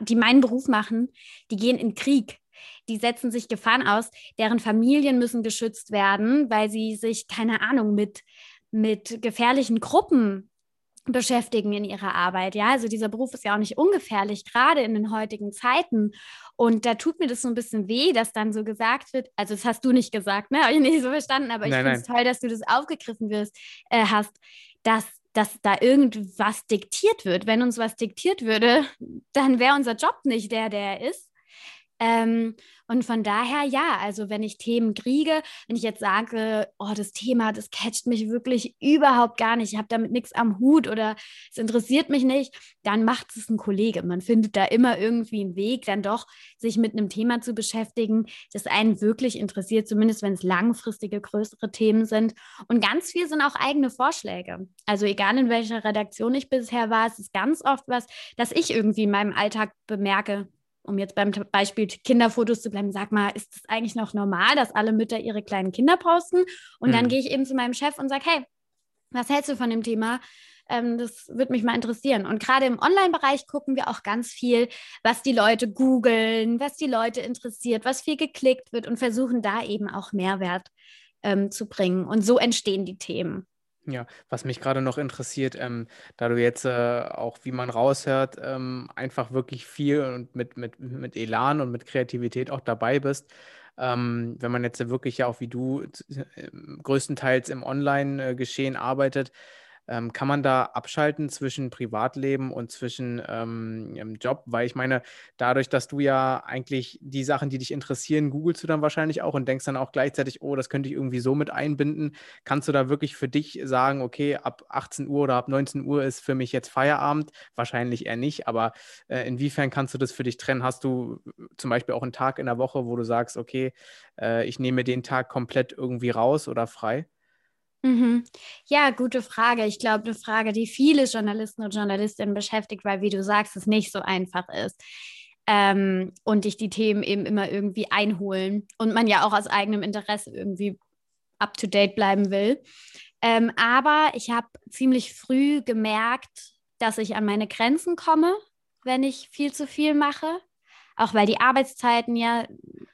die meinen Beruf machen, die gehen in Krieg. Die setzen sich Gefahren aus, deren Familien müssen geschützt werden, weil sie sich, keine Ahnung, mit, mit gefährlichen Gruppen beschäftigen in ihrer Arbeit. Ja, also dieser Beruf ist ja auch nicht ungefährlich, gerade in den heutigen Zeiten. Und da tut mir das so ein bisschen weh, dass dann so gesagt wird, also das hast du nicht gesagt, ne? Habe ich nicht so verstanden, aber ich finde es toll, dass du das aufgegriffen wirst, äh, hast, dass dass da irgendwas diktiert wird. Wenn uns was diktiert würde, dann wäre unser Job nicht der, der er ist. Ähm, und von daher, ja, also wenn ich Themen kriege, wenn ich jetzt sage, oh, das Thema, das catcht mich wirklich überhaupt gar nicht, ich habe damit nichts am Hut oder es interessiert mich nicht, dann macht es ein Kollege. Man findet da immer irgendwie einen Weg, dann doch sich mit einem Thema zu beschäftigen, das einen wirklich interessiert, zumindest wenn es langfristige, größere Themen sind. Und ganz viel sind auch eigene Vorschläge. Also egal in welcher Redaktion ich bisher war, es ist ganz oft was, das ich irgendwie in meinem Alltag bemerke, um jetzt beim Beispiel Kinderfotos zu bleiben, sag mal, ist es eigentlich noch normal, dass alle Mütter ihre kleinen Kinder posten? Und mhm. dann gehe ich eben zu meinem Chef und sage, hey, was hältst du von dem Thema? Ähm, das würde mich mal interessieren. Und gerade im Online-Bereich gucken wir auch ganz viel, was die Leute googeln, was die Leute interessiert, was viel geklickt wird und versuchen da eben auch Mehrwert ähm, zu bringen. Und so entstehen die Themen. Ja, was mich gerade noch interessiert, ähm, da du jetzt äh, auch, wie man raushört, ähm, einfach wirklich viel und mit, mit, mit Elan und mit Kreativität auch dabei bist. Ähm, wenn man jetzt wirklich ja auch wie du äh, größtenteils im Online-Geschehen arbeitet, Ähm, kann man da abschalten zwischen Privatleben und zwischen ähm, Job? Weil ich meine, dadurch, dass du ja eigentlich die Sachen, die dich interessieren, googelst du dann wahrscheinlich auch und denkst dann auch gleichzeitig, oh, das könnte ich irgendwie so mit einbinden. Kannst du da wirklich für dich sagen, okay, ab 18 Uhr oder ab 19 Uhr ist für mich jetzt Feierabend? Wahrscheinlich eher nicht, aber äh, inwiefern kannst du das für dich trennen? Hast du äh, zum Beispiel auch einen Tag in der Woche, wo du sagst, okay, äh, ich nehme den Tag komplett irgendwie raus oder frei? Mhm. Ja, gute Frage. Ich glaube, eine Frage, die viele Journalisten und Journalistinnen beschäftigt, weil, wie du sagst, es nicht so einfach ist. Ähm, und dich die Themen eben immer irgendwie einholen und man ja auch aus eigenem Interesse irgendwie up to date bleiben will. Ähm, aber ich habe ziemlich früh gemerkt, dass ich an meine Grenzen komme, wenn ich viel zu viel mache. Auch weil die Arbeitszeiten ja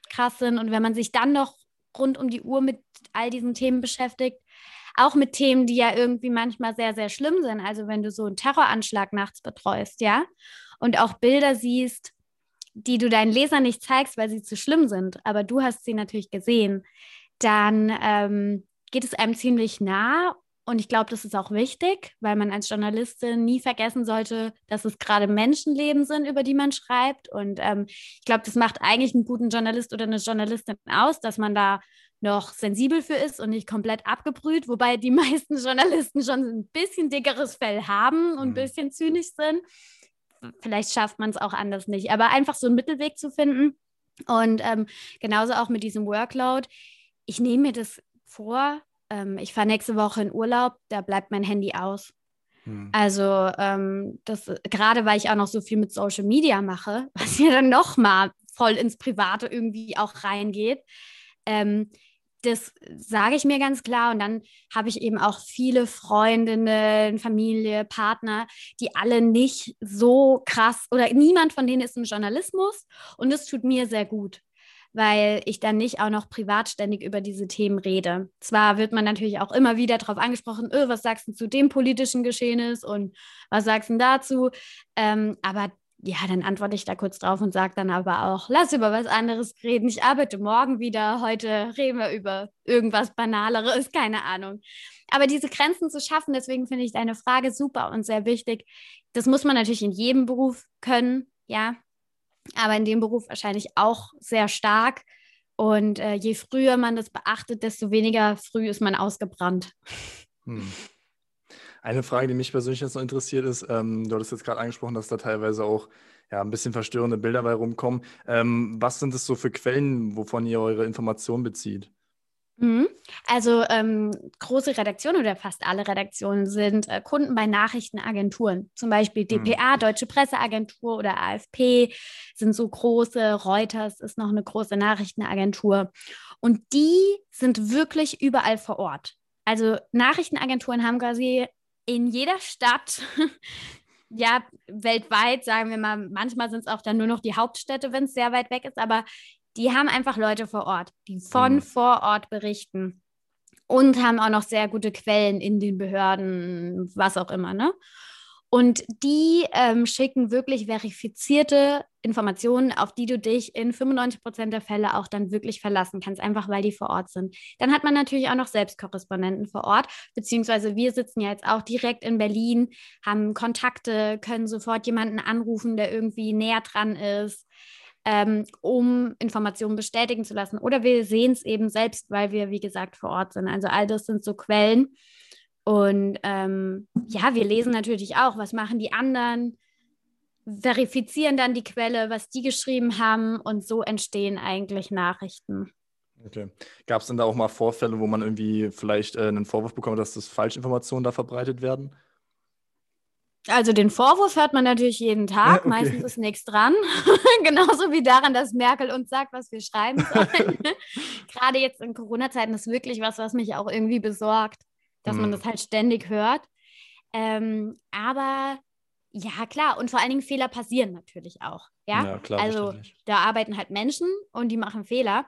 krass sind und wenn man sich dann noch rund um die Uhr mit all diesen Themen beschäftigt, auch mit Themen, die ja irgendwie manchmal sehr, sehr schlimm sind. Also wenn du so einen Terroranschlag nachts betreust, ja, und auch Bilder siehst, die du deinen Lesern nicht zeigst, weil sie zu schlimm sind, aber du hast sie natürlich gesehen, dann ähm, geht es einem ziemlich nah. Und ich glaube, das ist auch wichtig, weil man als Journalistin nie vergessen sollte, dass es gerade Menschenleben sind, über die man schreibt. Und ähm, ich glaube, das macht eigentlich einen guten Journalist oder eine Journalistin aus, dass man da noch sensibel für ist und nicht komplett abgebrüht, wobei die meisten Journalisten schon ein bisschen dickeres Fell haben und ein mhm. bisschen zynisch sind. Vielleicht schafft man es auch anders nicht, aber einfach so einen Mittelweg zu finden. Und ähm, genauso auch mit diesem Workload. Ich nehme mir das vor. Ähm, ich fahre nächste Woche in Urlaub, da bleibt mein Handy aus. Hm. Also ähm, das gerade weil ich auch noch so viel mit Social Media mache, was ja dann noch mal voll ins Private irgendwie auch reingeht. Ähm, das sage ich mir ganz klar. Und dann habe ich eben auch viele Freundinnen, Familie, Partner, die alle nicht so krass oder niemand von denen ist im Journalismus. Und das tut mir sehr gut, weil ich dann nicht auch noch privat ständig über diese Themen rede. Zwar wird man natürlich auch immer wieder darauf angesprochen, öh, was sagst du zu dem politischen Geschehnis und was sagst du dazu? Ähm, aber ja, dann antworte ich da kurz drauf und sage dann aber auch, lass über was anderes reden. Ich arbeite morgen wieder. Heute reden wir über irgendwas Banaleres, keine Ahnung. Aber diese Grenzen zu schaffen, deswegen finde ich deine Frage super und sehr wichtig. Das muss man natürlich in jedem Beruf können, ja. Aber in dem Beruf wahrscheinlich auch sehr stark. Und äh, je früher man das beachtet, desto weniger früh ist man ausgebrannt. Hm. Eine Frage, die mich persönlich jetzt noch interessiert ist, ähm, du hattest jetzt gerade angesprochen, dass da teilweise auch ja, ein bisschen verstörende Bilder bei rumkommen. Ähm, was sind es so für Quellen, wovon ihr eure Informationen bezieht? Mhm. Also ähm, große Redaktionen oder fast alle Redaktionen sind äh, Kunden bei Nachrichtenagenturen. Zum Beispiel dpa, mhm. Deutsche Presseagentur oder AFP sind so große. Reuters ist noch eine große Nachrichtenagentur. Und die sind wirklich überall vor Ort. Also Nachrichtenagenturen haben quasi in jeder Stadt, ja, weltweit, sagen wir mal, manchmal sind es auch dann nur noch die Hauptstädte, wenn es sehr weit weg ist, aber die haben einfach Leute vor Ort, die von mhm. vor Ort berichten und haben auch noch sehr gute Quellen in den Behörden, was auch immer, ne? Und die ähm, schicken wirklich verifizierte Informationen, auf die du dich in 95 Prozent der Fälle auch dann wirklich verlassen kannst, einfach weil die vor Ort sind. Dann hat man natürlich auch noch Selbstkorrespondenten vor Ort, beziehungsweise wir sitzen ja jetzt auch direkt in Berlin, haben Kontakte, können sofort jemanden anrufen, der irgendwie näher dran ist. Ähm, um Informationen bestätigen zu lassen. Oder wir sehen es eben selbst, weil wir, wie gesagt, vor Ort sind. Also all das sind so Quellen, und ähm, ja, wir lesen natürlich auch, was machen die anderen, verifizieren dann die Quelle, was die geschrieben haben und so entstehen eigentlich Nachrichten. Okay. Gab es denn da auch mal Vorfälle, wo man irgendwie vielleicht äh, einen Vorwurf bekommt, dass das Falschinformationen da verbreitet werden? Also den Vorwurf hört man natürlich jeden Tag. Okay. Meistens ist nichts dran. Genauso wie daran, dass Merkel uns sagt, was wir schreiben sollen. Gerade jetzt in Corona-Zeiten ist wirklich was, was mich auch irgendwie besorgt dass mhm. man das halt ständig hört. Ähm, aber ja, klar. Und vor allen Dingen Fehler passieren natürlich auch. Ja, ja klar. Also da arbeiten halt Menschen und die machen Fehler.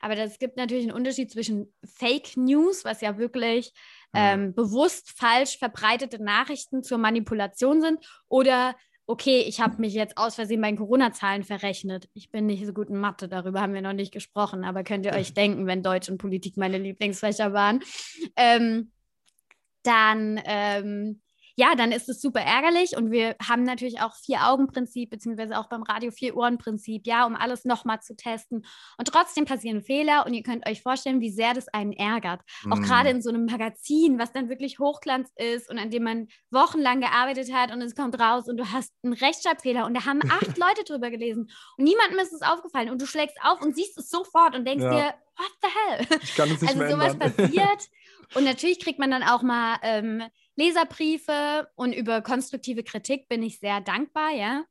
Aber es gibt natürlich einen Unterschied zwischen Fake News, was ja wirklich ähm, bewusst falsch verbreitete Nachrichten zur Manipulation sind, oder okay, ich habe mich jetzt aus Versehen bei den Corona-Zahlen verrechnet. Ich bin nicht so gut in Mathe, darüber haben wir noch nicht gesprochen, aber könnt ihr euch denken, wenn Deutsch und Politik meine Lieblingsfächer waren. Ähm, dann ähm, ja, dann ist es super ärgerlich und wir haben natürlich auch Vier-Augen-Prinzip, beziehungsweise auch beim Radio Vier-Ohren-Prinzip, ja, um alles nochmal zu testen. Und trotzdem passieren Fehler und ihr könnt euch vorstellen, wie sehr das einen ärgert. Mm. Auch gerade in so einem Magazin, was dann wirklich Hochglanz ist und an dem man wochenlang gearbeitet hat und es kommt raus und du hast einen Rechtschreibfehler und da haben acht Leute drüber gelesen und niemandem ist es aufgefallen und du schlägst auf und siehst es sofort und denkst ja. dir, what the hell? Ich kann es nicht also mehr sowas passiert. Und natürlich kriegt man dann auch mal ähm, Leserbriefe und über konstruktive Kritik bin ich sehr dankbar, ja,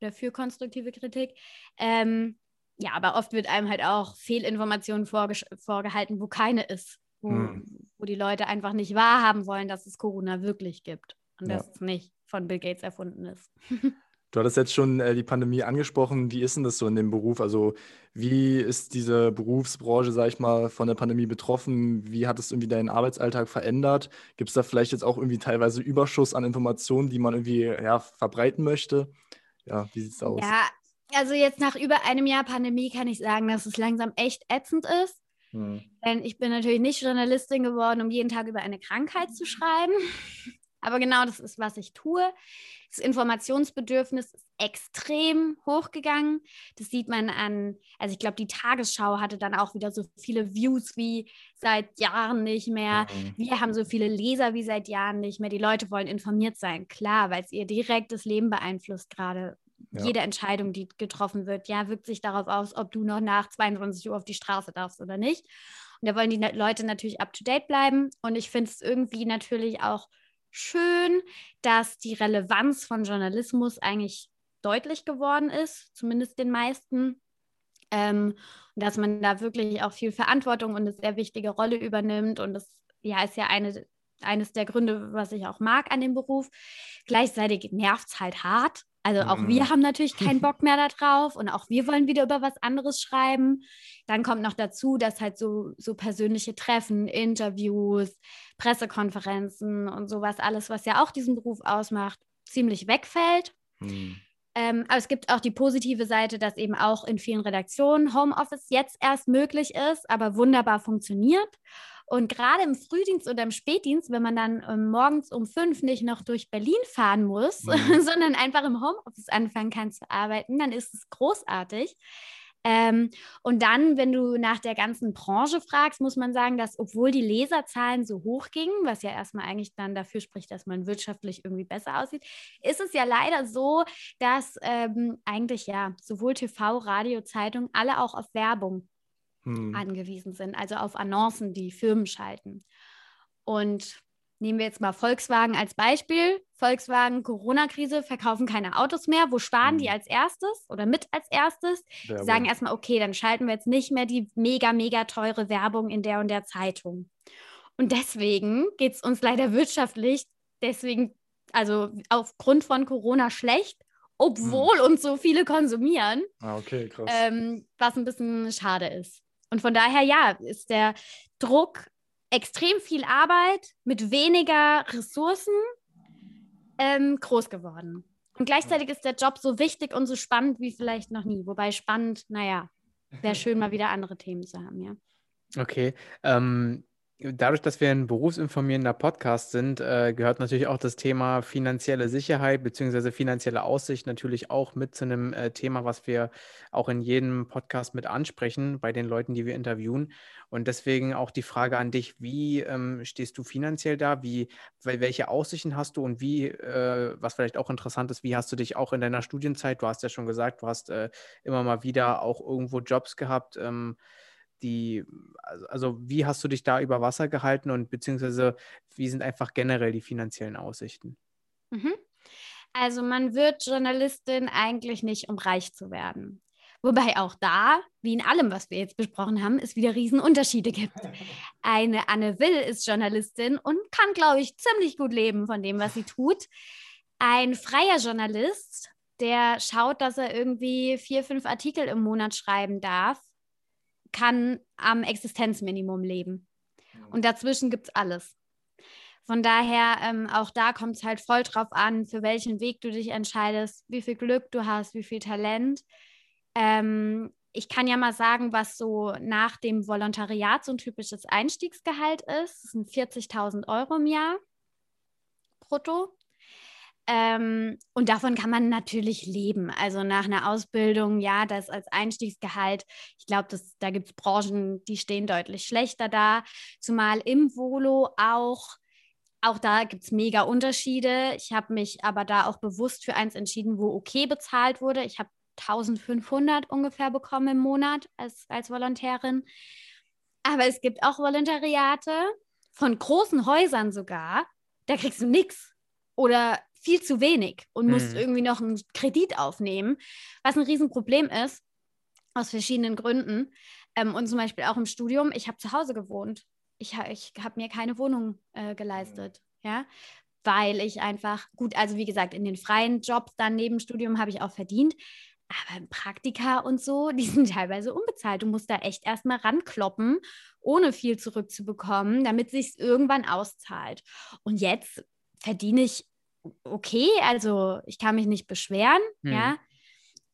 oder für konstruktive Kritik. Ähm, ja, aber oft wird einem halt auch Fehlinformationen vorge vorgehalten, wo keine ist, wo, hm. wo, die Leute einfach nicht wahrhaben wollen, dass es Corona wirklich gibt und ja. dass es nicht von Bill Gates erfunden ist. Du hattest jetzt schon äh, die Pandemie angesprochen. Wie ist denn das so in dem Beruf? Also, wie ist diese Berufsbranche, sag ich mal, von der Pandemie betroffen? Wie hat es irgendwie deinen Arbeitsalltag verändert? Gibt es da vielleicht jetzt auch irgendwie teilweise Überschuss an Informationen, die man irgendwie ja, verbreiten möchte? Ja, wie sieht es aus? Ja, also jetzt nach über einem Jahr Pandemie kann ich sagen, dass es langsam echt ätzend ist. Hm. Denn ich bin natürlich nicht Journalistin geworden, um jeden Tag über eine Krankheit zu schreiben. Aber genau das ist, was ich tue. Das Informationsbedürfnis ist extrem hochgegangen. Das sieht man an, also ich glaube, die Tagesschau hatte dann auch wieder so viele Views wie seit Jahren nicht mehr. Mhm. Wir haben so viele Leser wie seit Jahren nicht mehr. Die Leute wollen informiert sein, klar, weil es ihr direktes Leben beeinflusst gerade. Ja. Jede Entscheidung, die getroffen wird, ja, wirkt sich darauf aus, ob du noch nach 22 Uhr auf die Straße darfst oder nicht. Und da wollen die Leute natürlich up to date bleiben. Und ich finde es irgendwie natürlich auch schön, dass die Relevanz von Journalismus eigentlich deutlich geworden ist, zumindest den meisten. Ähm, dass man da wirklich auch viel Verantwortung und eine sehr wichtige Rolle übernimmt. Und das ja, ist ja eine, eines der Gründe, was ich auch mag an dem Beruf. Gleichzeitig nervt es halt hart. Also auch mhm. wir haben natürlich keinen Bock mehr darauf und auch wir wollen wieder über was anderes schreiben. Dann kommt noch dazu, dass halt so, so persönliche Treffen, Interviews, Pressekonferenzen und sowas, alles, was ja auch diesen Beruf ausmacht, ziemlich wegfällt. Mhm. Ähm, aber es gibt auch die positive Seite, dass eben auch in vielen Redaktionen Homeoffice jetzt erst möglich ist, aber wunderbar funktioniert. Und gerade im Frühdienst oder im Spätdienst, wenn man dann ähm, morgens um fünf nicht noch durch Berlin fahren muss, mhm. sondern einfach im Homeoffice anfangen kann zu arbeiten, dann ist es großartig. Ähm, und dann, wenn du nach der ganzen Branche fragst, muss man sagen, dass obwohl die Leserzahlen so hoch gingen, was ja erstmal eigentlich dann dafür spricht, dass man wirtschaftlich irgendwie besser aussieht, ist es ja leider so, dass ähm, eigentlich ja sowohl TV, Radio, Zeitung alle auch auf Werbung hm. angewiesen sind, also auf Annoncen, die Firmen schalten. Und nehmen wir jetzt mal Volkswagen als Beispiel. Volkswagen, Corona-Krise, verkaufen keine Autos mehr. Wo sparen hm. die als erstes oder mit als erstes? Die sagen erstmal, okay, dann schalten wir jetzt nicht mehr die mega, mega teure Werbung in der und der Zeitung. Und deswegen geht es uns leider wirtschaftlich, deswegen, also aufgrund von Corona schlecht, obwohl hm. uns so viele konsumieren. Ah, okay, krass. Ähm, was ein bisschen schade ist. Und von daher, ja, ist der Druck extrem viel Arbeit mit weniger Ressourcen ähm, groß geworden. Und gleichzeitig ist der Job so wichtig und so spannend wie vielleicht noch nie. Wobei spannend, naja, wäre schön, mal wieder andere Themen zu haben, ja. Okay. Ähm, Dadurch, dass wir ein berufsinformierender Podcast sind, äh, gehört natürlich auch das Thema finanzielle Sicherheit bzw. finanzielle Aussicht natürlich auch mit zu einem äh, Thema, was wir auch in jedem Podcast mit ansprechen bei den Leuten, die wir interviewen. Und deswegen auch die Frage an dich, wie ähm, stehst du finanziell da? Wie, welche Aussichten hast du und wie, äh, was vielleicht auch interessant ist, wie hast du dich auch in deiner Studienzeit, du hast ja schon gesagt, du hast äh, immer mal wieder auch irgendwo Jobs gehabt. Ähm, die, also, also wie hast du dich da über Wasser gehalten und beziehungsweise wie sind einfach generell die finanziellen Aussichten? Mhm. Also man wird Journalistin eigentlich nicht, um reich zu werden. Wobei auch da, wie in allem, was wir jetzt besprochen haben, es wieder Riesenunterschiede gibt. Eine Anne Will ist Journalistin und kann, glaube ich, ziemlich gut leben von dem, was sie tut. Ein freier Journalist, der schaut, dass er irgendwie vier, fünf Artikel im Monat schreiben darf kann am Existenzminimum leben. Und dazwischen gibt es alles. Von daher, ähm, auch da kommt es halt voll drauf an, für welchen Weg du dich entscheidest, wie viel Glück du hast, wie viel Talent. Ähm, ich kann ja mal sagen, was so nach dem Volontariat so ein typisches Einstiegsgehalt ist. Das sind 40.000 Euro im Jahr brutto. Ähm, und davon kann man natürlich leben. Also nach einer Ausbildung, ja, das als Einstiegsgehalt. Ich glaube, da gibt es Branchen, die stehen deutlich schlechter da. Zumal im Volo auch, auch da gibt es mega Unterschiede. Ich habe mich aber da auch bewusst für eins entschieden, wo okay bezahlt wurde. Ich habe 1500 ungefähr bekommen im Monat als, als Volontärin. Aber es gibt auch Volontariate von großen Häusern sogar, da kriegst du nichts oder viel zu wenig und musst mhm. irgendwie noch einen Kredit aufnehmen, was ein Riesenproblem ist, aus verschiedenen Gründen. Ähm, und zum Beispiel auch im Studium, ich habe zu Hause gewohnt. Ich, ich habe mir keine Wohnung äh, geleistet, ja, weil ich einfach, gut, also wie gesagt, in den freien Jobs dann neben Studium habe ich auch verdient, aber Praktika und so, die sind teilweise unbezahlt. Du musst da echt erstmal rankloppen, ohne viel zurückzubekommen, damit sich irgendwann auszahlt. Und jetzt verdiene ich okay, also ich kann mich nicht beschweren, hm. ja.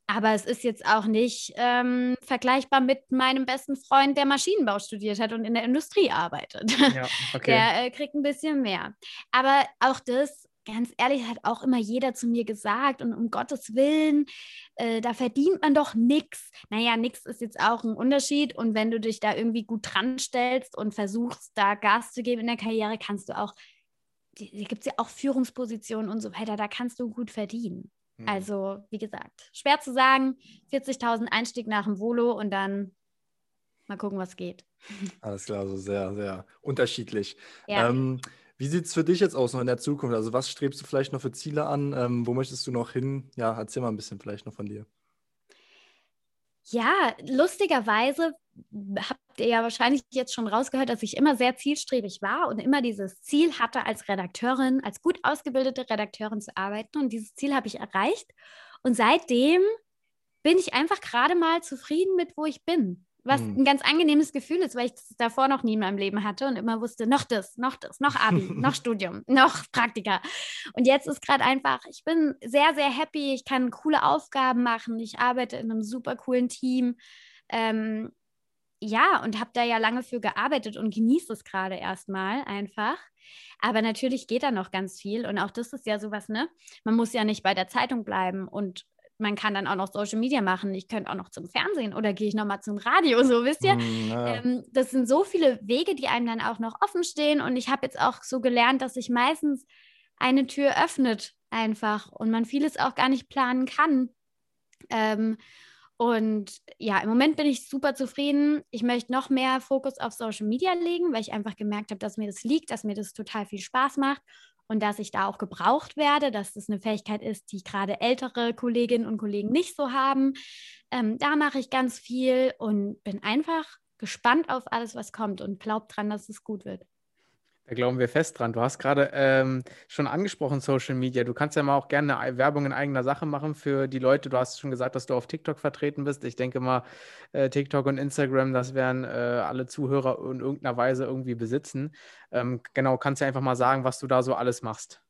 Aber es ist jetzt auch nicht ähm, vergleichbar mit meinem besten Freund, der Maschinenbau studiert hat und in der Industrie arbeitet. Ja, okay. Der äh, kriegt ein bisschen mehr. Aber auch das ganz ehrlich, hat auch immer jeder zu mir gesagt und um Gottes Willen, äh, da verdient man doch nichts. Naja, nichts ist jetzt auch ein Unterschied und wenn du dich da irgendwie gut dran stellst und versuchst, da Gas zu geben in der Karriere, kannst du auch, da gibt es ja auch Führungspositionen und so weiter, da kannst du gut verdienen. Mhm. Also, wie gesagt, schwer zu sagen, 40.000 Einstieg nach dem Volo und dann mal gucken, was geht. Alles klar, so sehr, sehr unterschiedlich. Ja. Ähm, wie sieht es für dich jetzt aus noch in der Zukunft? Also was strebst du vielleicht noch für Ziele an? Ähm, wo möchtest du noch hin? Ja, erzähl mal ein bisschen vielleicht noch von dir. Ja, lustigerweise habt ihr ja wahrscheinlich jetzt schon rausgehört, dass ich immer sehr zielstrebig war und immer dieses Ziel hatte, als Redakteurin, als gut ausgebildete Redakteurin zu arbeiten. Und dieses Ziel habe ich erreicht. Und seitdem bin ich einfach gerade mal zufrieden mit, wo ich bin. Was hm. ein ganz angenehmes Gefühl ist, weil ich das davor noch nie in meinem Leben hatte und immer wusste, noch das, noch das, noch Abi, noch Studium, noch Praktika. Und jetzt ist gerade einfach, ich bin sehr, sehr happy, ich kann coole Aufgaben machen, ich arbeite in einem super coolen Team. Ähm, ja, und habe da ja lange für gearbeitet und genieße es gerade erstmal einfach. Aber natürlich geht da noch ganz viel und auch das ist ja sowas, ne? Man muss ja nicht bei der Zeitung bleiben und man kann dann auch noch Social Media machen. Ich könnte auch noch zum Fernsehen oder gehe ich nochmal zum Radio, so wisst ihr. Ja. ähm, das sind so viele Wege, die einem dann auch noch offen stehen. Und ich habe jetzt auch so gelernt, dass sich meistens eine Tür öffnet einfach und man vieles auch gar nicht planen kann. Ähm, und ja, im Moment bin ich super zufrieden. Ich möchte noch mehr Fokus auf Social Media legen, weil ich einfach gemerkt habe, dass mir das liegt, dass mir das total viel Spaß macht und dass ich da auch gebraucht werde, dass das eine Fähigkeit ist, die gerade ältere Kolleginnen und Kollegen nicht so haben. Ähm, da mache ich ganz viel und bin einfach gespannt auf alles, was kommt und glaube dran, dass es gut wird. Da glauben wir fest dran. Du hast gerade ähm, schon angesprochen Social Media. Du kannst ja mal auch gerne Werbung in eigener Sache machen für die Leute. Du hast schon gesagt, dass du auf TikTok vertreten bist. Ich denke mal, äh, TikTok und Instagram, das werden äh, alle Zuhörer in irgendeiner Weise irgendwie besitzen. Ähm, genau, kannst ja einfach mal sagen, was du da so alles machst.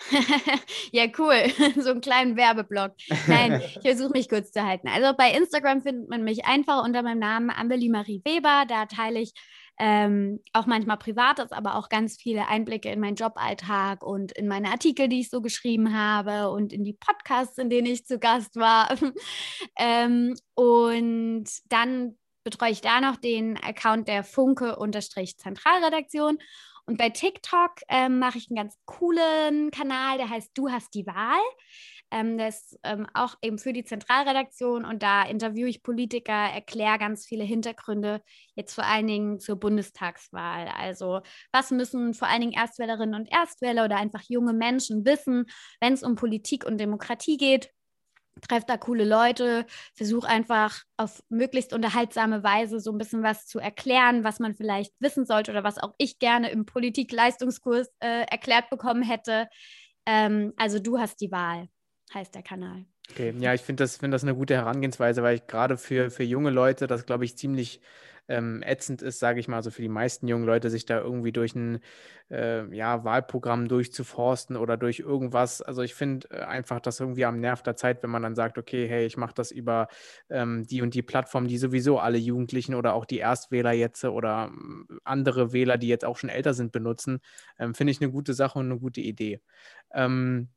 ja, cool. so einen kleinen Werbeblock. Nein, ich versuche mich kurz zu halten. Also bei Instagram findet man mich einfach unter meinem Namen Amelie Marie Weber. Da teile ich ähm, auch manchmal Privates, aber auch ganz viele Einblicke in meinen Joballtag und in meine Artikel, die ich so geschrieben habe und in die Podcasts, in denen ich zu Gast war. ähm, und dann betreue ich da noch den Account der Funke-Zentralredaktion. Und bei TikTok ähm, mache ich einen ganz coolen Kanal, der heißt Du hast die Wahl. Ähm, das ist ähm, auch eben für die Zentralredaktion und da interviewe ich Politiker, erkläre ganz viele Hintergründe, jetzt vor allen Dingen zur Bundestagswahl. Also was müssen vor allen Dingen Erstwählerinnen und Erstwähler oder einfach junge Menschen wissen, wenn es um Politik und Demokratie geht? Trefft da coole Leute, versuche einfach auf möglichst unterhaltsame Weise so ein bisschen was zu erklären, was man vielleicht wissen sollte oder was auch ich gerne im Politikleistungskurs äh, erklärt bekommen hätte. Ähm, also du hast die Wahl heißt der Kanal. Okay, ja, ich finde das, find das eine gute Herangehensweise, weil ich gerade für, für junge Leute das, glaube ich, ziemlich ähm, ätzend ist, sage ich mal, so für die meisten jungen Leute, sich da irgendwie durch ein äh, ja, Wahlprogramm durchzuforsten oder durch irgendwas. Also ich finde äh, einfach das irgendwie am Nerv der Zeit, wenn man dann sagt, okay, hey, ich mache das über ähm, die und die Plattform, die sowieso alle Jugendlichen oder auch die Erstwähler jetzt oder äh, andere Wähler, die jetzt auch schon älter sind, benutzen, ähm, finde ich eine gute Sache und eine gute Idee. Ähm,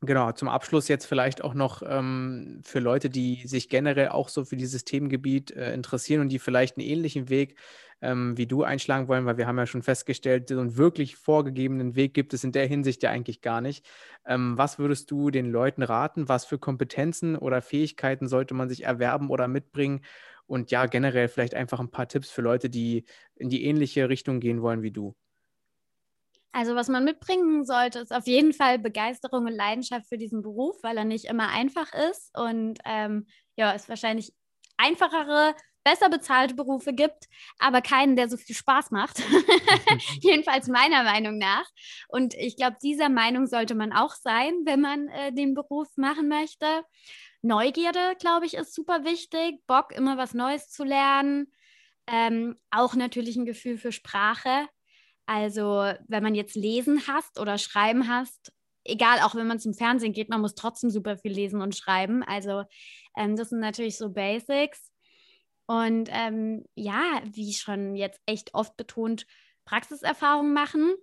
Genau, zum Abschluss jetzt vielleicht auch noch ähm, für Leute, die sich generell auch so für dieses Themengebiet äh, interessieren und die vielleicht einen ähnlichen Weg ähm, wie du einschlagen wollen, weil wir haben ja schon festgestellt, so einen wirklich vorgegebenen Weg gibt es in der Hinsicht ja eigentlich gar nicht. Ähm, was würdest du den Leuten raten? Was für Kompetenzen oder Fähigkeiten sollte man sich erwerben oder mitbringen? Und ja, generell vielleicht einfach ein paar Tipps für Leute, die in die ähnliche Richtung gehen wollen wie du. Also was man mitbringen sollte, ist auf jeden Fall Begeisterung und Leidenschaft für diesen Beruf, weil er nicht immer einfach ist und ähm, ja, es wahrscheinlich einfachere, besser bezahlte Berufe gibt, aber keinen, der so viel Spaß macht. Jedenfalls meiner Meinung nach. Und ich glaube, dieser Meinung sollte man auch sein, wenn man äh, den Beruf machen möchte. Neugierde, glaube ich, ist super wichtig. Bock, immer was Neues zu lernen. Ähm, auch natürlich ein Gefühl für Sprache. Also wenn man jetzt Lesen hasst oder Schreiben hasst, egal, auch wenn man zum Fernsehen geht, man muss trotzdem super viel lesen und schreiben. Also ähm, das sind natürlich so Basics. Und ähm, ja, wie schon jetzt echt oft betont, Praxiserfahrung machen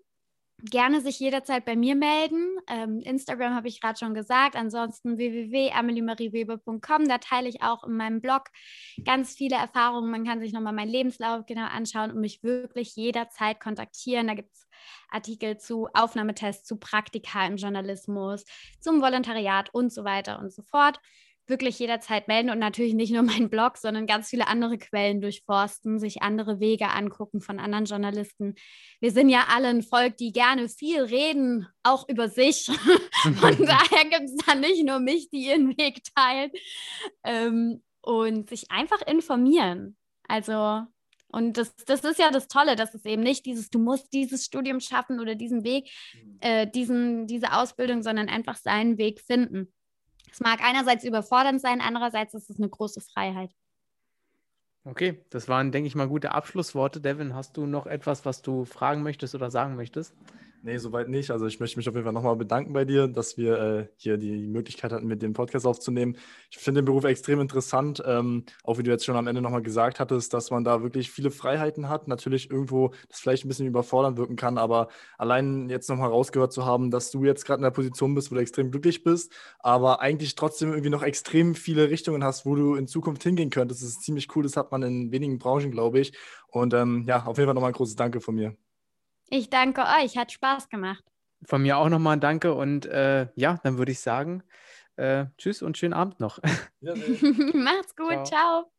gerne sich jederzeit bei mir melden. Ähm, Instagram habe ich gerade schon gesagt. Ansonsten www.ameliemariewebe.com. Da teile ich auch in meinem Blog ganz viele Erfahrungen. Man kann sich nochmal meinen Lebenslauf genau anschauen und mich wirklich jederzeit kontaktieren. Da gibt es Artikel zu Aufnahmetests, zu Praktika im Journalismus, zum Volontariat und so weiter und so fort wirklich jederzeit melden und natürlich nicht nur meinen Blog, sondern ganz viele andere Quellen durchforsten, sich andere Wege angucken von anderen Journalisten. Wir sind ja alle ein Volk, die gerne viel reden, auch über sich. Von daher gibt es dann nicht nur mich, die ihren Weg teilen ähm, und sich einfach informieren. Also und das, das ist ja das Tolle, dass es eben nicht dieses, du musst dieses Studium schaffen oder diesen Weg, mhm. äh, diesen, diese Ausbildung, sondern einfach seinen Weg finden. Es mag einerseits überfordernd sein, andererseits ist es eine große Freiheit. Okay, das waren, denke ich mal, gute Abschlussworte. Devin, hast du noch etwas, was du fragen möchtest oder sagen möchtest? Nee, soweit nicht. Also ich möchte mich auf jeden Fall nochmal bedanken bei dir, dass wir äh, hier die Möglichkeit hatten, mit dem Podcast aufzunehmen. Ich finde den Beruf extrem interessant, ähm, auch wie du jetzt schon am Ende nochmal gesagt hattest, dass man da wirklich viele Freiheiten hat. Natürlich irgendwo das vielleicht ein bisschen überfordernd wirken kann, aber allein jetzt nochmal rausgehört zu haben, dass du jetzt gerade in der Position bist, wo du extrem glücklich bist, aber eigentlich trotzdem irgendwie noch extrem viele Richtungen hast, wo du in Zukunft hingehen könntest. Das ist ziemlich cool, das hat man in wenigen Branchen, glaube ich. Und ähm, ja, auf jeden Fall nochmal ein großes Danke von mir. Ich danke euch, hat Spaß gemacht. Von mir auch nochmal ein Danke und äh, ja, dann würde ich sagen, äh, tschüss und schönen Abend noch. Macht's gut, ciao. ciao.